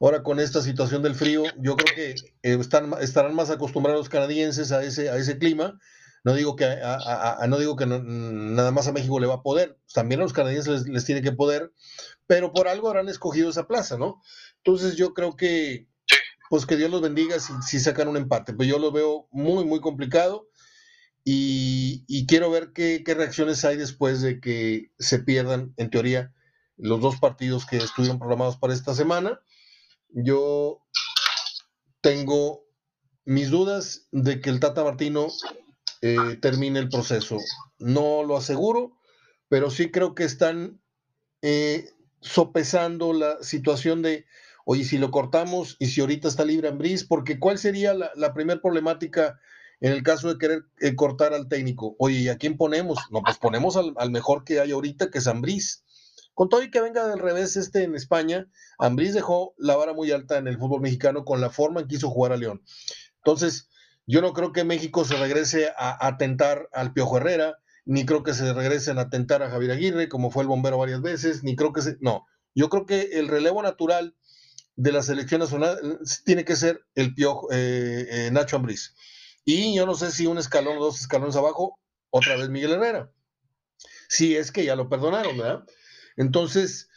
Ahora con esta situación del frío, yo creo que eh, están, estarán más acostumbrados los canadienses a ese, a ese clima. No digo que, a, no digo que nada más a México le va a poder, también a los canadienses les, tiene que poder, pero por algo habrán escogido esa plaza, ¿no? Entonces yo creo que, pues que Dios los bendiga si, sacan un empate, pero yo lo veo muy, muy complicado y, quiero ver qué, qué, reacciones hay después de que se pierdan, en teoría, los dos partidos que estuvieron programados para esta semana yo tengo mis dudas de que el Tata Martino eh, termine el proceso. No lo aseguro, pero sí creo que están eh, sopesando la situación de, oye, si lo cortamos y si ahorita está libre Ambriz, porque ¿cuál sería la, primera problemática en el caso de querer eh, cortar al técnico? Oye, ¿y a quién ponemos? No, pues ponemos al, mejor que hay ahorita, que es Ambriz. Con todo y que venga del revés este en España, Ambriz dejó la vara muy alta en el fútbol mexicano con la forma en que hizo jugar a León. Entonces, yo no creo que México se regrese a atentar al Piojo Herrera, ni creo que se regresen a atentar a Javier Aguirre, como fue el bombero varias veces, ni creo que se... No, yo creo que el relevo natural de la selección nacional tiene que ser el Piojo, eh, eh, Nacho Ambriz. Y yo no sé si un escalón o dos escalones abajo, otra vez Miguel Herrera. Si es que ya lo perdonaron, ¿verdad? Entonces,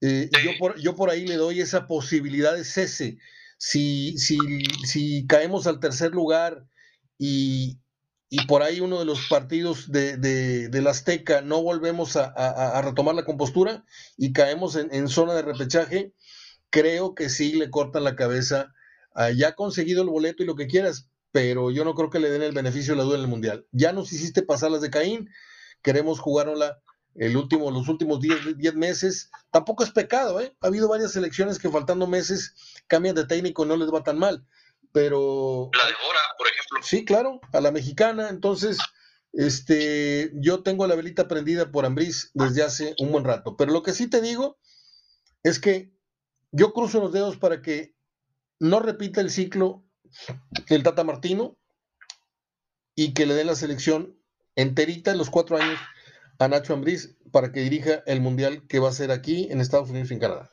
eh, yo, por, yo por ahí le doy esa posibilidad de cese. Si, si, si caemos al tercer lugar y, y por ahí uno de los partidos de, de, Azteca no volvemos a, retomar la compostura y caemos en, zona de repechaje, creo que sí le cortan la cabeza. ya ha conseguido el boleto y lo que quieras, pero yo no creo que le den el beneficio de la duda en el Mundial. Ya nos hiciste pasar las de Caín, queremos jugárnosla el último, los últimos 10 meses. Tampoco es pecado, ¿eh? Ha habido varias selecciones que faltando meses cambian de técnico y no les va tan mal pero... La de Bora, por ejemplo. Sí, claro, a la mexicana. Entonces, este, yo tengo la velita prendida por Ambriz desde hace un buen rato. Pero lo que sí te digo es que yo cruzo los dedos para que no repita el ciclo el Tata Martino y que le den la selección enterita en los cuatro años a Nacho Ambriz para que dirija el mundial que va a ser aquí en Estados Unidos y en Canadá.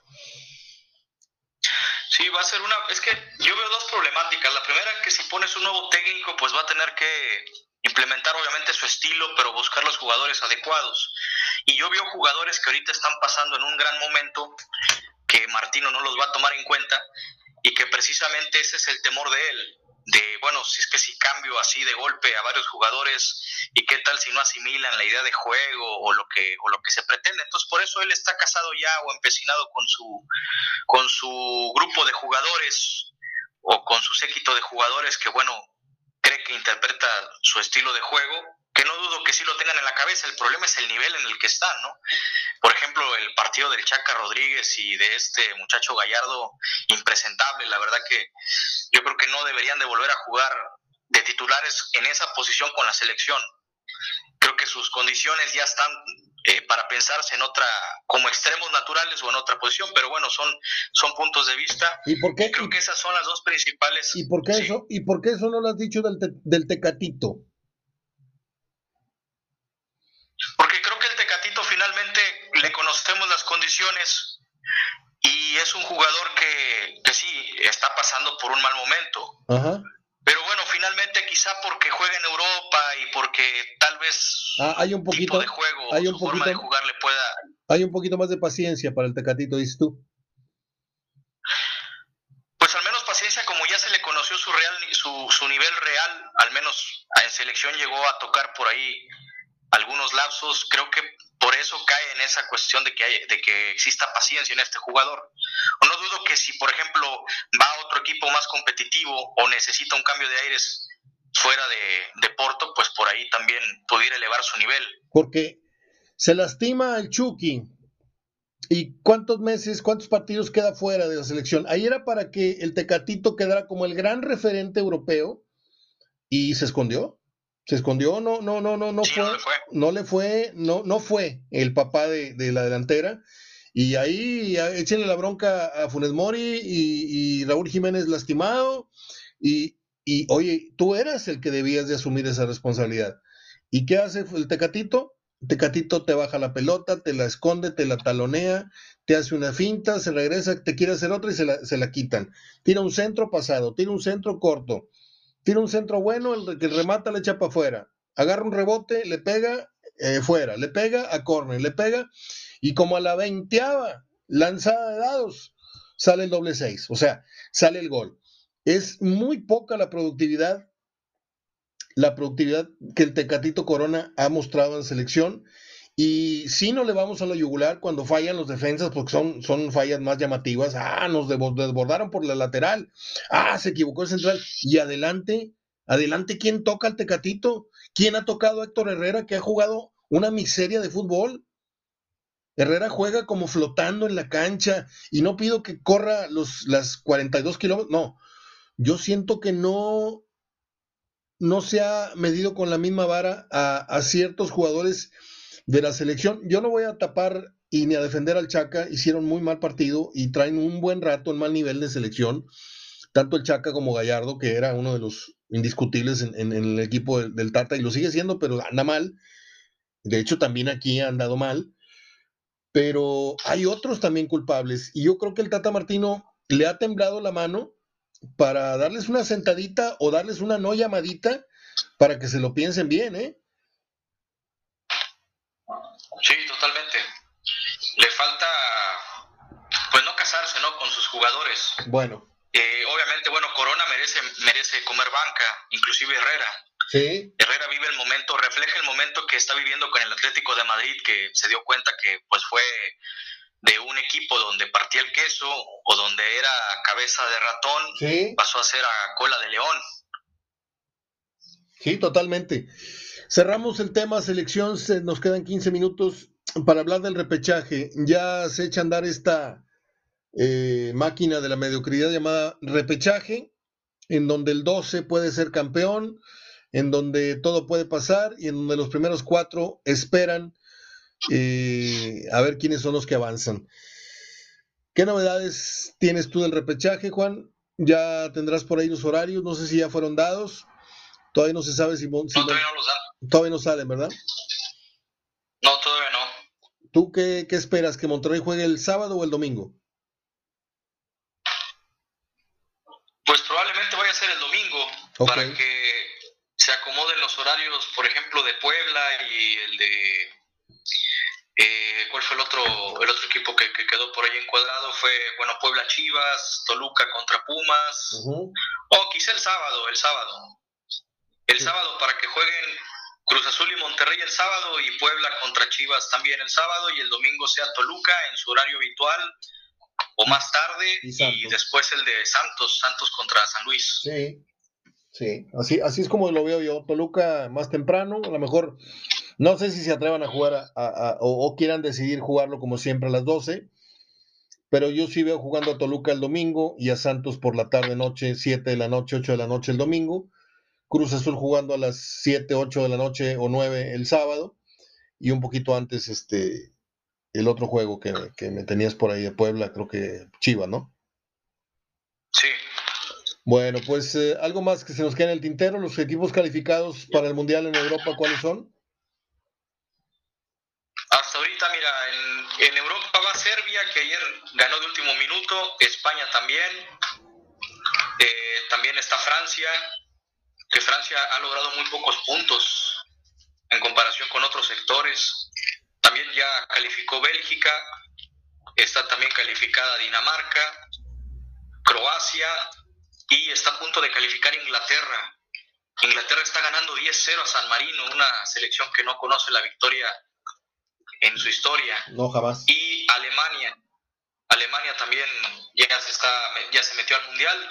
Sí, va a ser una. Es que yo veo dos problemáticas. La primera, que si pones un nuevo técnico, pues va a tener que implementar obviamente su estilo, pero buscar los jugadores adecuados. Y yo veo jugadores que ahorita están pasando en un gran momento, que Martino no los va a tomar en cuenta, y que precisamente ese es el temor de él de, bueno, si es que si cambio así de golpe a varios jugadores y qué tal si no asimilan la idea de juego o lo que, o lo que se pretende. Entonces, por eso él está casado ya o empecinado con su, con su grupo de jugadores o con su séquito de jugadores que, bueno, cree que interpreta su estilo de juego que no dudo que sí lo tengan en la cabeza, el problema es el nivel en el que están, ¿no? Por ejemplo, el partido del Chaca Rodríguez y de este muchacho Gallardo, impresentable, la verdad que yo creo que no deberían de volver a jugar de titulares en esa posición con la selección. Creo que sus condiciones ya están eh, para pensarse en otra, como extremos naturales o en otra posición, pero bueno, son, son puntos de vista. ¿Y por qué? Creo que esas son las dos principales. ¿Y por qué, eso, ¿y por qué eso no lo has dicho del, del Tecatito? Porque creo que el Tecatito finalmente le conocemos las condiciones y es un jugador que, que sí, está pasando por un mal momento. Pero bueno, finalmente quizá porque juega en Europa y porque tal vez ah, hay un poquito tipo de juego, hay un su forma de jugar le pueda... Hay un poquito más de paciencia para el Tecatito, dices tú. Pues al menos paciencia como ya se le conoció su, real, su, su nivel real, al menos en selección llegó a tocar por ahí algunos lapsos, creo que por eso cae en esa cuestión de que, hay, de que exista paciencia en este jugador. No dudo que si, por ejemplo, va a otro equipo más competitivo o necesita un cambio de aires fuera de, de Porto, pues por ahí también pudiera elevar su nivel. Porque se lastima el Chucky. ¿Y cuántos meses, cuántos partidos queda fuera de la selección? Ahí era para que el Tecatito quedara como el gran referente europeo y se escondió se escondió, no, no, no, no, no fue, no le fue, no, no fue el papá de, la delantera. Y ahí échenle la bronca a Funes Mori y, Raúl Jiménez lastimado. Y, y, oye, tú eras el que debías de asumir esa responsabilidad. ¿Y qué hace el Tecatito? Tecatito te baja la pelota, te la esconde, te la talonea, te hace una finta, se regresa, te quiere hacer otra y se la, se la quitan. Tira un centro pasado, tira un centro corto Tira un centro bueno, el que remata le echa para afuera. Agarra un rebote, le pega eh, fuera, le pega a córner, le pega y como a la veinteava lanzada de dados sale el doble seis, o sea, sale el gol. Es muy poca la productividad, la productividad que el Tecatito Corona ha mostrado en selección y si no le vamos a la yugular cuando fallan los defensas, porque son, son fallas más llamativas. Ah, nos desbordaron por la lateral. Ah, se equivocó el central. Y adelante, adelante, ¿quién toca al Tecatito? ¿Quién ha tocado a Héctor Herrera, que ha jugado una miseria de fútbol? Herrera juega como flotando en la cancha y no pido que corra los, las 42 kilómetros. No, yo siento que no, no se ha medido con la misma vara a, a ciertos jugadores de la selección. Yo no voy a tapar y ni a defender al Chaca, hicieron muy mal partido y traen un buen rato en mal nivel de selección, tanto el Chaca como Gallardo, que era uno de los indiscutibles en, el equipo del, Tata y lo sigue siendo, pero anda mal. De hecho, también aquí ha andado mal. Pero hay otros también culpables y yo creo que el Tata Martino le ha temblado la mano para darles una sentadita o darles una no llamadita para que se lo piensen bien, ¿eh? Sí, totalmente. Le falta, pues no casarse, ¿no? Con sus jugadores. Bueno. Eh, obviamente, bueno, Corona merece, merece comer banca, inclusive Herrera. Sí. Herrera vive el momento, refleja el momento que está viviendo con el Atlético de Madrid, que se dio cuenta que pues fue de un equipo donde partía el queso o donde era cabeza de ratón, pasó a ser a cola de león. Sí, totalmente. Cerramos el tema selección, nos quedan 15 minutos para hablar del repechaje. Ya se echa a andar esta eh, máquina de la mediocridad llamada repechaje, en donde el 12 puede ser campeón, en donde todo puede pasar y en donde los primeros cuatro esperan eh, a ver quiénes son los que avanzan. ¿Qué novedades tienes tú del repechaje, Juan? Ya tendrás por ahí los horarios, no sé si ya fueron dados. Todavía no se sabe si, todavía no los dan. Todavía no salen, ¿verdad? No, todavía no. ¿Tú qué, esperas? ¿Que Monterrey juegue el sábado o el domingo? Pues probablemente vaya a ser el domingo, para que se acomoden los horarios, por ejemplo, de Puebla y el de... Eh, ¿Cuál fue el otro, el otro equipo que, quedó por ahí encuadrado? Fue, bueno, Puebla Chivas, Toluca contra Pumas, o quizá el sábado, el sábado el sábado para que jueguen Cruz Azul y Monterrey el sábado y Puebla contra Chivas también el sábado y el domingo sea Toluca en su horario habitual o más tarde y, después el de Santos, Santos contra San Luis. Sí, sí, así, así es como lo veo yo, Toluca más temprano, a lo mejor no sé si se atrevan a jugar o, quieran decidir jugarlo como siempre a las 12, pero yo sí veo jugando a Toluca el domingo y a Santos por la tarde, noche, 7 de la noche, 8 de la noche el domingo Cruz Azul jugando a las 7, 8 de la noche o 9 el sábado y un poquito antes este el otro juego que, me tenías por ahí de Puebla, creo que Chiva, ¿no? Sí. Bueno, pues eh, algo más que se nos queda en el tintero, los equipos calificados para el Mundial en Europa, ¿cuáles son? Hasta ahorita, mira, en, en Europa va Serbia, que ayer ganó de último minuto, España también, eh, también está Francia, que Francia ha logrado muy pocos puntos en comparación con otros sectores. También ya calificó Bélgica, está también calificada Dinamarca, Croacia y está a punto de calificar Inglaterra. Inglaterra está ganando 10-0 a San Marino, una selección que no conoce la victoria en su historia. No, jamás. Y Alemania. Alemania también ya se, está, ya se metió al Mundial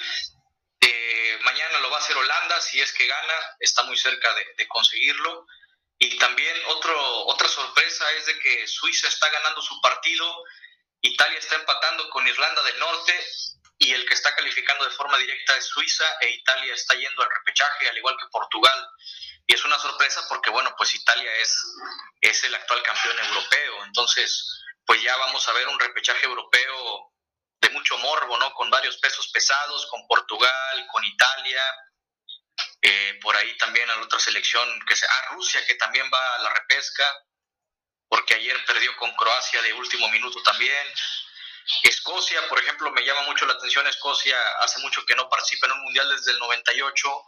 eh, mañana lo va a hacer Holanda, si es que gana, está muy cerca de, conseguirlo. Y también otro, otra sorpresa es de que Suiza está ganando su partido, Italia está empatando con Irlanda del Norte y el que está calificando de forma directa es Suiza e Italia está yendo al repechaje, al igual que Portugal. Y es una sorpresa porque, bueno, pues Italia es, es el actual campeón europeo. Entonces, pues ya vamos a ver un repechaje europeo de mucho morbo, ¿no? Con varios pesos pesados, con Portugal, con Italia, eh, por ahí también la otra selección, que sea ah, Rusia, que también va a la repesca, porque ayer perdió con Croacia de último minuto también. Escocia, por ejemplo, me llama mucho la atención Escocia, hace mucho que no participa en un mundial desde el 98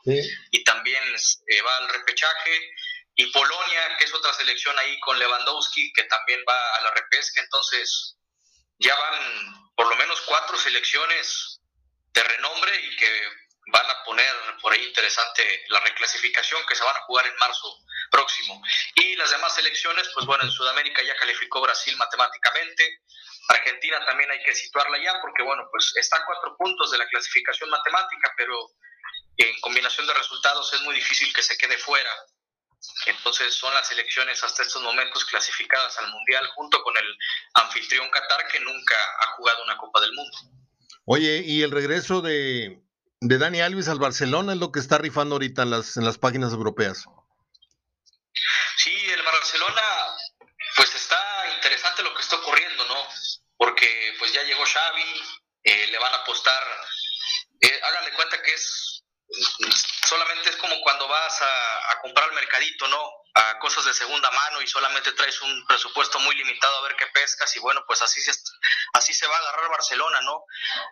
y también eh, va al repechaje. Y Polonia, que es otra selección ahí con Lewandowski, que también va a la repesca. Entonces, ya van por lo menos cuatro selecciones de renombre y que van a poner por ahí interesante la reclasificación que se van a jugar en marzo próximo. Y las demás selecciones, pues bueno, en Sudamérica ya calificó Brasil matemáticamente, Argentina también hay que situarla ya porque bueno, pues está a cuatro puntos de la clasificación matemática, pero en combinación de resultados es muy difícil que se quede fuera. Entonces son las elecciones hasta estos momentos clasificadas al Mundial junto con el anfitrión Qatar que nunca ha jugado una Copa del Mundo. Oye, y el regreso de, de Dani Alves al Barcelona es lo que está rifando ahorita en las, en las páginas europeas. Sí, el Barcelona pues está interesante lo que está ocurriendo, ¿no? Porque pues ya llegó Xavi, eh, le van a apostar, eh, háganle cuenta que es solamente es como cuando vas a, comprar al mercadito, ¿no? A cosas de segunda mano y solamente traes un presupuesto muy limitado a ver qué pescas y bueno, pues así se, así se va a agarrar Barcelona, ¿no?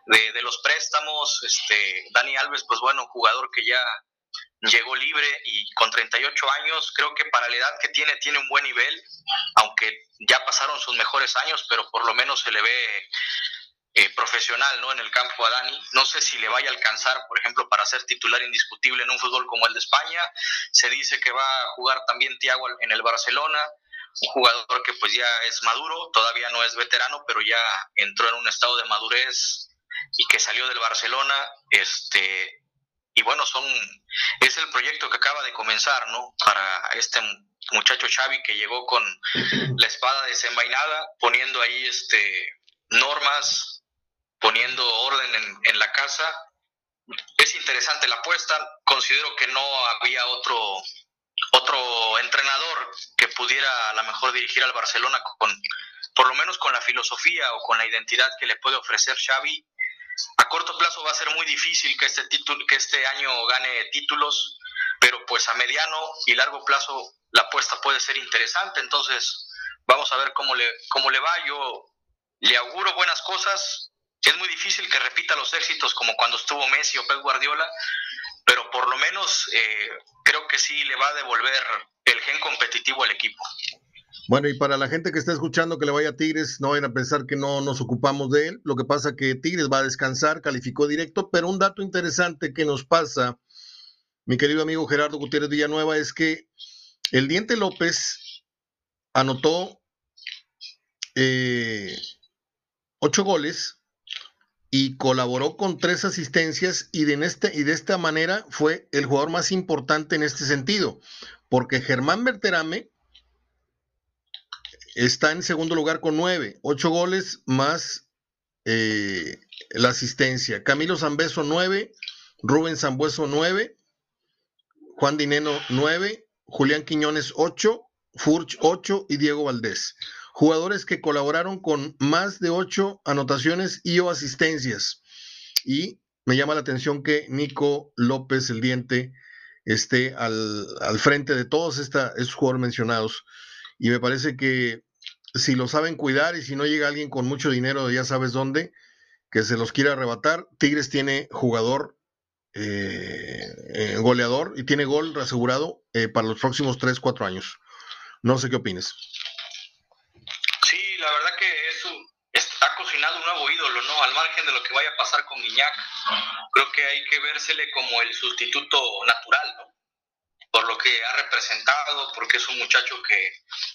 De, de los préstamos, este, Dani Alves, pues bueno, jugador que ya llegó libre y con 38 años, creo que para la edad que tiene, tiene un buen nivel, aunque ya pasaron sus mejores años, pero por lo menos se le ve eh, profesional ¿no? en el campo a Dani. No sé si le vaya a alcanzar, por ejemplo, para ser titular indiscutible en un fútbol como el de España. Se dice que va a jugar también Thiago en el Barcelona, un jugador que pues ya es maduro, todavía no es veterano, pero ya entró en un estado de madurez y que salió del Barcelona. Este, y bueno, son es el proyecto que acaba de comenzar, ¿no? Para este muchacho Xavi que llegó con la espada desenvainada, poniendo ahí este normas, poniendo orden en, en la casa. Es interesante la apuesta. Considero que no había otro otro entrenador que pudiera a lo mejor dirigir al Barcelona con por lo menos con la filosofía o con la identidad que le puede ofrecer Xavi a corto plazo va a ser muy difícil que este, título, que este año gane títulos, pero pues a mediano y largo plazo la apuesta puede ser interesante. Entonces, vamos a ver cómo le, cómo le va. Yo le auguro buenas cosas. Es muy difícil que repita los éxitos como cuando estuvo Messi o Pep Guardiola, pero por lo menos eh, creo que sí le va a devolver el gen competitivo al equipo. Bueno, y para la gente que está escuchando que le vaya a Tigres, no vayan a pensar que no nos ocupamos de él. Lo que pasa que Tigres va a descansar, calificó directo, pero un dato interesante que nos pasa, mi querido amigo Gerardo Gutiérrez Villanueva, es que el Diente López anotó eh, ocho goles y colaboró con tres asistencias y de, este, y de esta manera fue el jugador más importante en este sentido, porque Germán Berterame está en segundo lugar con nueve, ocho goles más eh, la asistencia. Camilo Zambeso nueve, Rubén Zambueso nueve, Juan Dineno nueve, Julián Quiñones ocho, Furch ocho y Diego Valdés. Jugadores que colaboraron con más de ocho anotaciones y o asistencias. Y me llama la atención que Nico López el Diente esté al, al frente de todos estos jugadores mencionados. Y me parece que si lo saben cuidar y si no llega alguien con mucho dinero, ya sabes dónde, que se los quiera arrebatar. Tigres tiene jugador eh, eh, goleador y tiene gol asegurado eh, para los próximos 3, 4 años. No sé qué opines. Sí, la verdad que eso ha cocinado un nuevo ídolo, ¿no? Al margen de lo que vaya a pasar con Guiñac, creo que hay que vérsele como el sustituto natural, ¿no? por lo que ha representado, porque es un muchacho que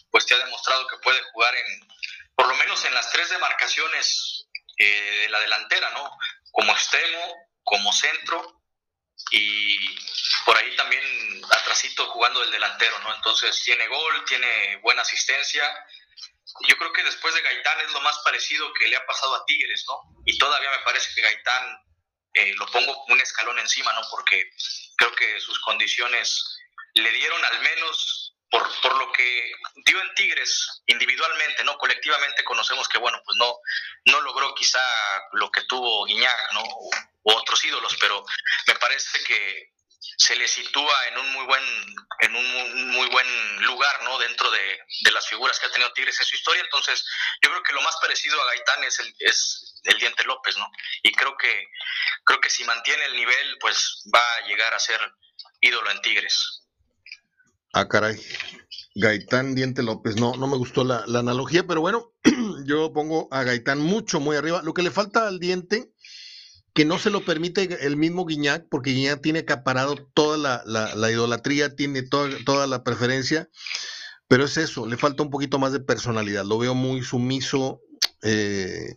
pues te ha demostrado que puede jugar en, por lo menos en las tres demarcaciones eh, de la delantera, ¿no? Como extremo, como centro y por ahí también atrasito jugando del delantero, ¿no? Entonces tiene gol, tiene buena asistencia. Yo creo que después de Gaitán es lo más parecido que le ha pasado a Tigres, ¿no? Y todavía me parece que Gaitán eh, lo pongo un escalón encima, ¿no? Porque creo que sus condiciones le dieron al menos por, por lo que dio en Tigres individualmente, ¿no? Colectivamente conocemos que, bueno, pues no, no logró quizá lo que tuvo Guiñac, ¿no? U otros ídolos, pero me parece que se le sitúa en un muy buen en un muy buen lugar no dentro de, de, las figuras que ha tenido Tigres en su historia entonces yo creo que lo más parecido a Gaitán es el, es el diente López no y creo que creo que si mantiene el nivel pues va a llegar a ser ídolo en Tigres Ah, caray. Gaitán Diente López. No, no me gustó la, analogía, pero bueno, yo pongo a Gaitán mucho, muy arriba. Lo que le falta al Diente, que no se lo permite el mismo Guiñac, porque Guiñac tiene acaparado toda la, idolatría, tiene toda, toda la preferencia, pero es eso, le falta un poquito más de personalidad. Lo veo muy sumiso, eh,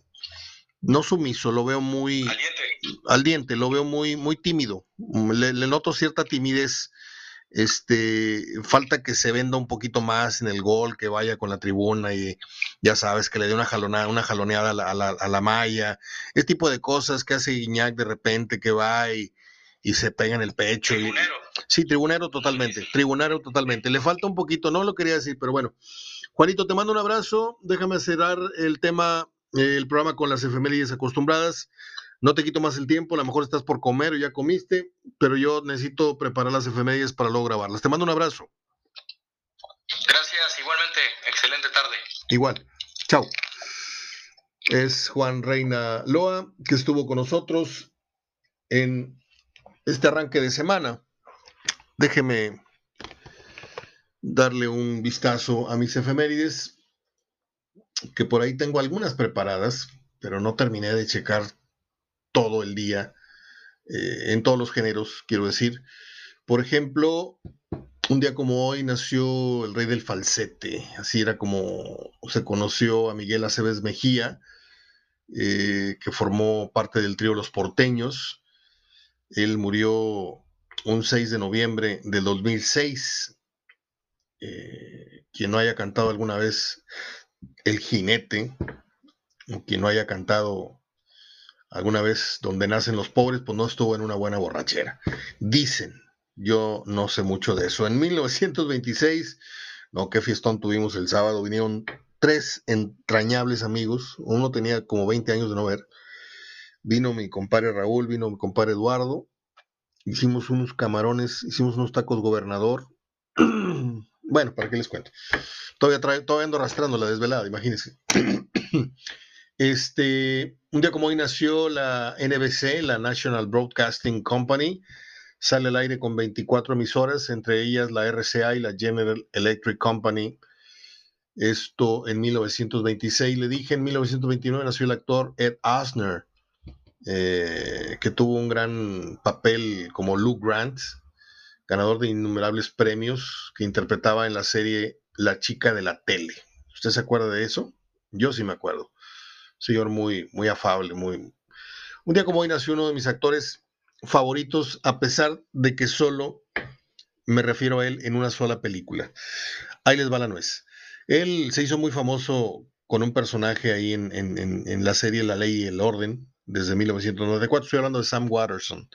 no sumiso, lo veo muy... Al diente. lo veo muy, muy tímido. le noto cierta timidez este, falta que se venda un poquito más en el gol, que vaya con la tribuna y ya sabes, que le dé una jalonada, una jaloneada a la, a la, malla, ese tipo de cosas que hace Guiñac de repente que va y, se pega en el pecho. Tribunero. sí, tribunero totalmente, tribunero totalmente. Le falta un poquito, no lo quería decir, pero bueno, Juanito, te mando un abrazo. Déjame cerrar el tema, el programa con las efemérides acostumbradas. No te quito más el tiempo, a lo mejor estás por comer o ya comiste, pero yo necesito preparar las efemérides para luego grabarlas. Te mando un abrazo. Gracias, igualmente. Excelente tarde. Igual. Chao. Es Juan Reina Loa, que estuvo con nosotros en este arranque de semana. Déjeme darle un vistazo a mis efemérides, que por ahí tengo algunas preparadas, pero no terminé de checar todo el día, eh, en todos los géneros, quiero decir. Por ejemplo, un día como hoy nació el rey del falsete, así era como se conoció a Miguel Aceves Mejía, eh, que formó parte del trío Los Porteños. Él murió un 6 de noviembre del 2006. Eh, quien no haya cantado alguna vez El jinete, o quien no haya cantado alguna vez Donde nacen los pobres, pues no estuvo en una buena borrachera. Dicen, yo no sé mucho de eso. En 1926, no, qué fiestón tuvimos el sábado, vinieron tres entrañables amigos, uno tenía como 20 años de no ver, vino mi compadre Raúl, vino mi compadre Eduardo, hicimos unos camarones, hicimos unos tacos gobernador, bueno, ¿para qué les cuento? Todavía, todavía ando arrastrando la desvelada, imagínense. Este, un día como hoy nació la NBC, la National Broadcasting Company, sale al aire con 24 emisoras, entre ellas la RCA y la General Electric Company. Esto en 1926. Le dije, en 1929 nació el actor Ed Asner, eh, que tuvo un gran papel como Luke Grant, ganador de innumerables premios, que interpretaba en la serie La chica de la tele. ¿Usted se acuerda de eso? Yo sí me acuerdo. Señor muy, muy afable, muy... Un día como hoy nació uno de mis actores favoritos, a pesar de que solo me refiero a él en una sola película. Ahí les va la nuez. Él se hizo muy famoso con un personaje ahí en, la serie La Ley y el Orden desde 1994. Estoy hablando de Sam Watterson.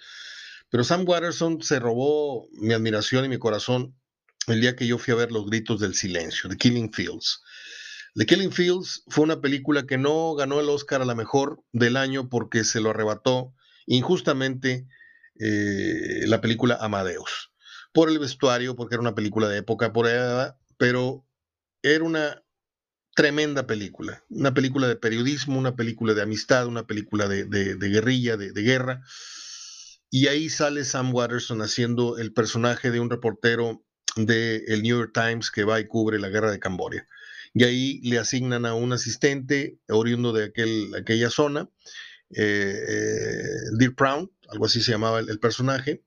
Pero Sam Watterson se robó mi admiración y mi corazón el día que yo fui a ver Los Gritos del Silencio, The Killing Fields. The Killing Fields fue una película que no ganó el Oscar a la mejor del año porque se lo arrebató injustamente eh, la película Amadeus. Por el vestuario, porque era una película de época por edad, pero era una tremenda película. Una película de periodismo, una película de amistad, una película de, guerrilla, de, guerra. Y ahí sale Sam Watterson haciendo el personaje de un reportero del el New York Times que va y cubre la guerra de Camboya. Y ahí le asignan a un asistente oriundo de aquel, aquella zona eh, eh, Brown, algo así se llamaba el, personaje,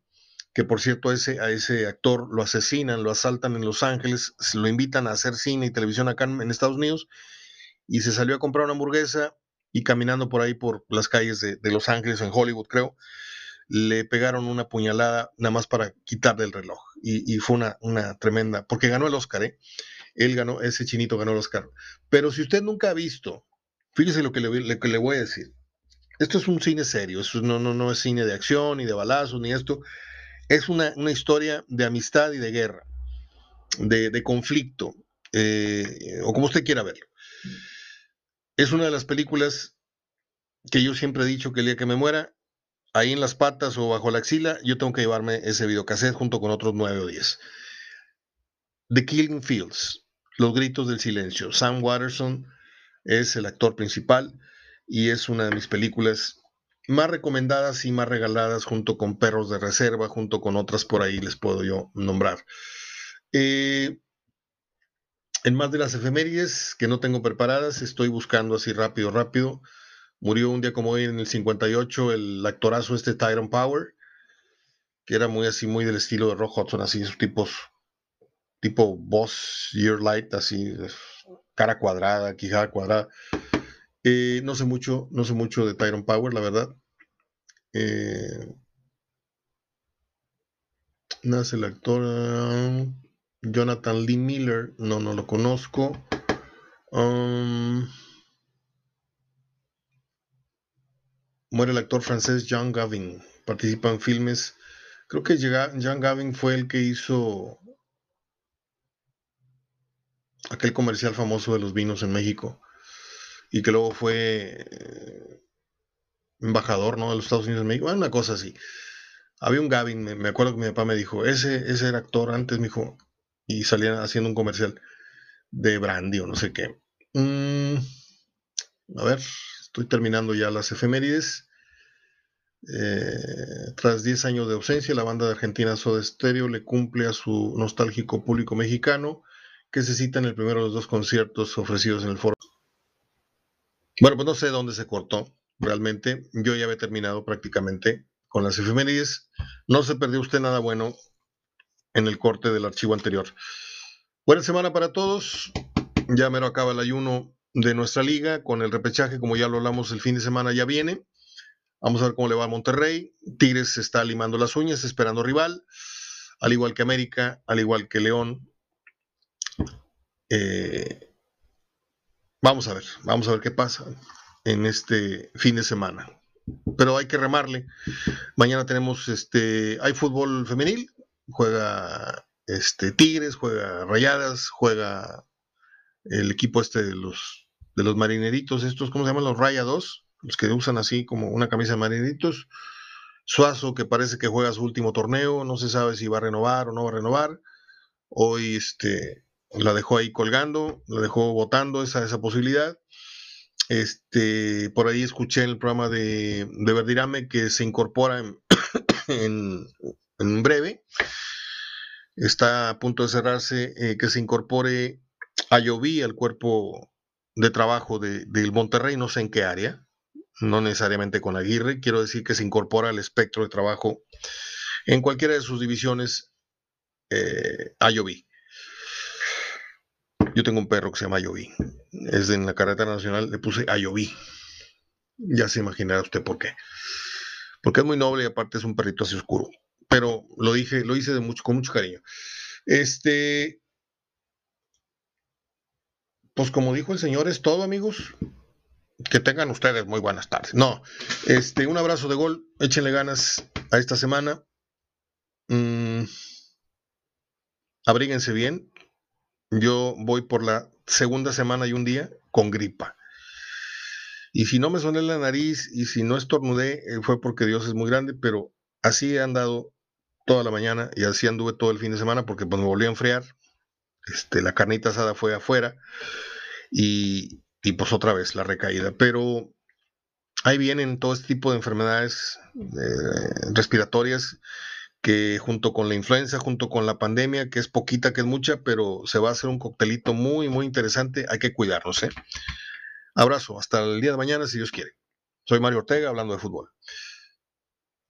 que por cierto ese, a ese actor lo asesinan, lo asaltan en Los Ángeles, lo invitan a hacer cine y televisión acá en, Estados Unidos, y se salió a comprar una hamburguesa y caminando por ahí por las calles de, Los Ángeles, en Hollywood creo, le pegaron una puñalada nada más para quitarle el reloj. Y, fue una, una, tremenda, porque ganó el Oscar, ¿eh? Él ganó, ese chinito ganó el Oscar. Pero si usted nunca ha visto, fíjese lo que le, que le voy a decir esto es un cine serio, no, no, no es cine de acción, ni de balazos, ni esto. Es una, historia de amistad y de guerra, de, conflicto, eh, o como usted quiera verlo. Es una de las películas que yo siempre he dicho que el día que me muera, ahí en las patas o bajo la axila, yo tengo que llevarme ese videocassette junto con otros nueve o diez. The Killing Fields, Los Gritos del Silencio. Sam Watterson es el actor principal y es una de mis películas más recomendadas y más regaladas junto con Perros de Reserva, junto con otras por ahí les puedo yo nombrar. Eh, en más de las efemérides que no tengo preparadas, estoy buscando así rápido, rápido. Murió un día como hoy en el 58 el actorazo este Tyrone Power, que era muy así, muy del estilo de Rock Hudson, así, esos tipos, tipo Boss Year Light, así, cara cuadrada, quijada cuadrada. Eh, no sé mucho, no sé mucho de Tyrone Power, la verdad. Eh, nace el actor ah, Jonathan Lee Miller, no, no lo conozco. Um, muere el actor francés Jean Gavin, participa en filmes. Creo que Jean Gavin fue el que hizo aquel comercial famoso de los vinos en México y que luego fue eh, embajador ¿no? de los Estados Unidos en México, una cosa así. Había un Gavin, me, acuerdo que mi papá me dijo, ese, ese era actor antes, me dijo, y salía haciendo un comercial de brandy o no sé qué. Mm, a ver, estoy terminando ya las efemérides. Eh, tras 10 años de ausencia, la banda de Argentina Soda Stereo le cumple a su nostálgico público mexicano que se cita en el primero de los dos conciertos ofrecidos en el foro. Bueno, pues no sé dónde se cortó realmente. Yo ya había terminado prácticamente con las efemérides. No se perdió usted nada bueno en el corte del archivo anterior. Buena semana para todos. Ya mero acaba el ayuno de nuestra liga con el repechaje, como ya lo hablamos el fin de semana, ya viene. Vamos a ver cómo le va a Monterrey. Tigres está limando las uñas, esperando rival, al igual que América, al igual que León. Eh, vamos a ver, vamos a ver qué pasa en este fin de semana. Pero hay que remarle. Mañana tenemos este, hay fútbol femenil, juega este Tigres, juega Rayadas, juega el equipo este de los de los marineritos, estos, ¿cómo se llaman? Los Rayados los que usan así como una camisa de marinitos. Suazo, que parece que juega su último torneo, no se sabe si va a renovar o no va a renovar. Hoy este, la dejó ahí colgando, la dejó votando esa, esa posibilidad. Este, por ahí escuché en el programa de, de Verdirame que se incorpora en, en, breve. Está a punto de cerrarse eh, que se incorpore a Lloví al cuerpo de trabajo de, del Monterrey, no sé en qué área no necesariamente con Aguirre, quiero decir que se incorpora al espectro de trabajo en cualquiera de sus divisiones eh, a Yo tengo un perro que se llama Ayoví. Es en la carretera nacional, le puse Ayoví. Ya se imaginará usted por qué. Porque es muy noble y aparte es un perrito así oscuro. Pero lo dije, lo hice con mucho cariño. Este. Pues como dijo el señor, es todo, amigos que tengan ustedes muy buenas tardes. No, este, un abrazo de gol, échenle ganas a esta semana. Mm, abríguense bien. Yo voy por la segunda semana y un día con gripa. Y si no me soné la nariz y si no estornudé, eh, fue porque Dios es muy grande, pero así he andado toda la mañana y así anduve todo el fin de semana porque pues me volví a enfriar. Este, la carnita asada fue afuera y, y pues otra vez la recaída. Pero ahí vienen todo este tipo de enfermedades eh, respiratorias que junto con la influenza, junto con la pandemia, que es poquita, que es mucha, pero se va a hacer un coctelito muy, muy interesante. Hay que cuidarnos. ¿eh? Abrazo, hasta el día de mañana, si Dios quiere. Soy Mario Ortega, hablando de fútbol.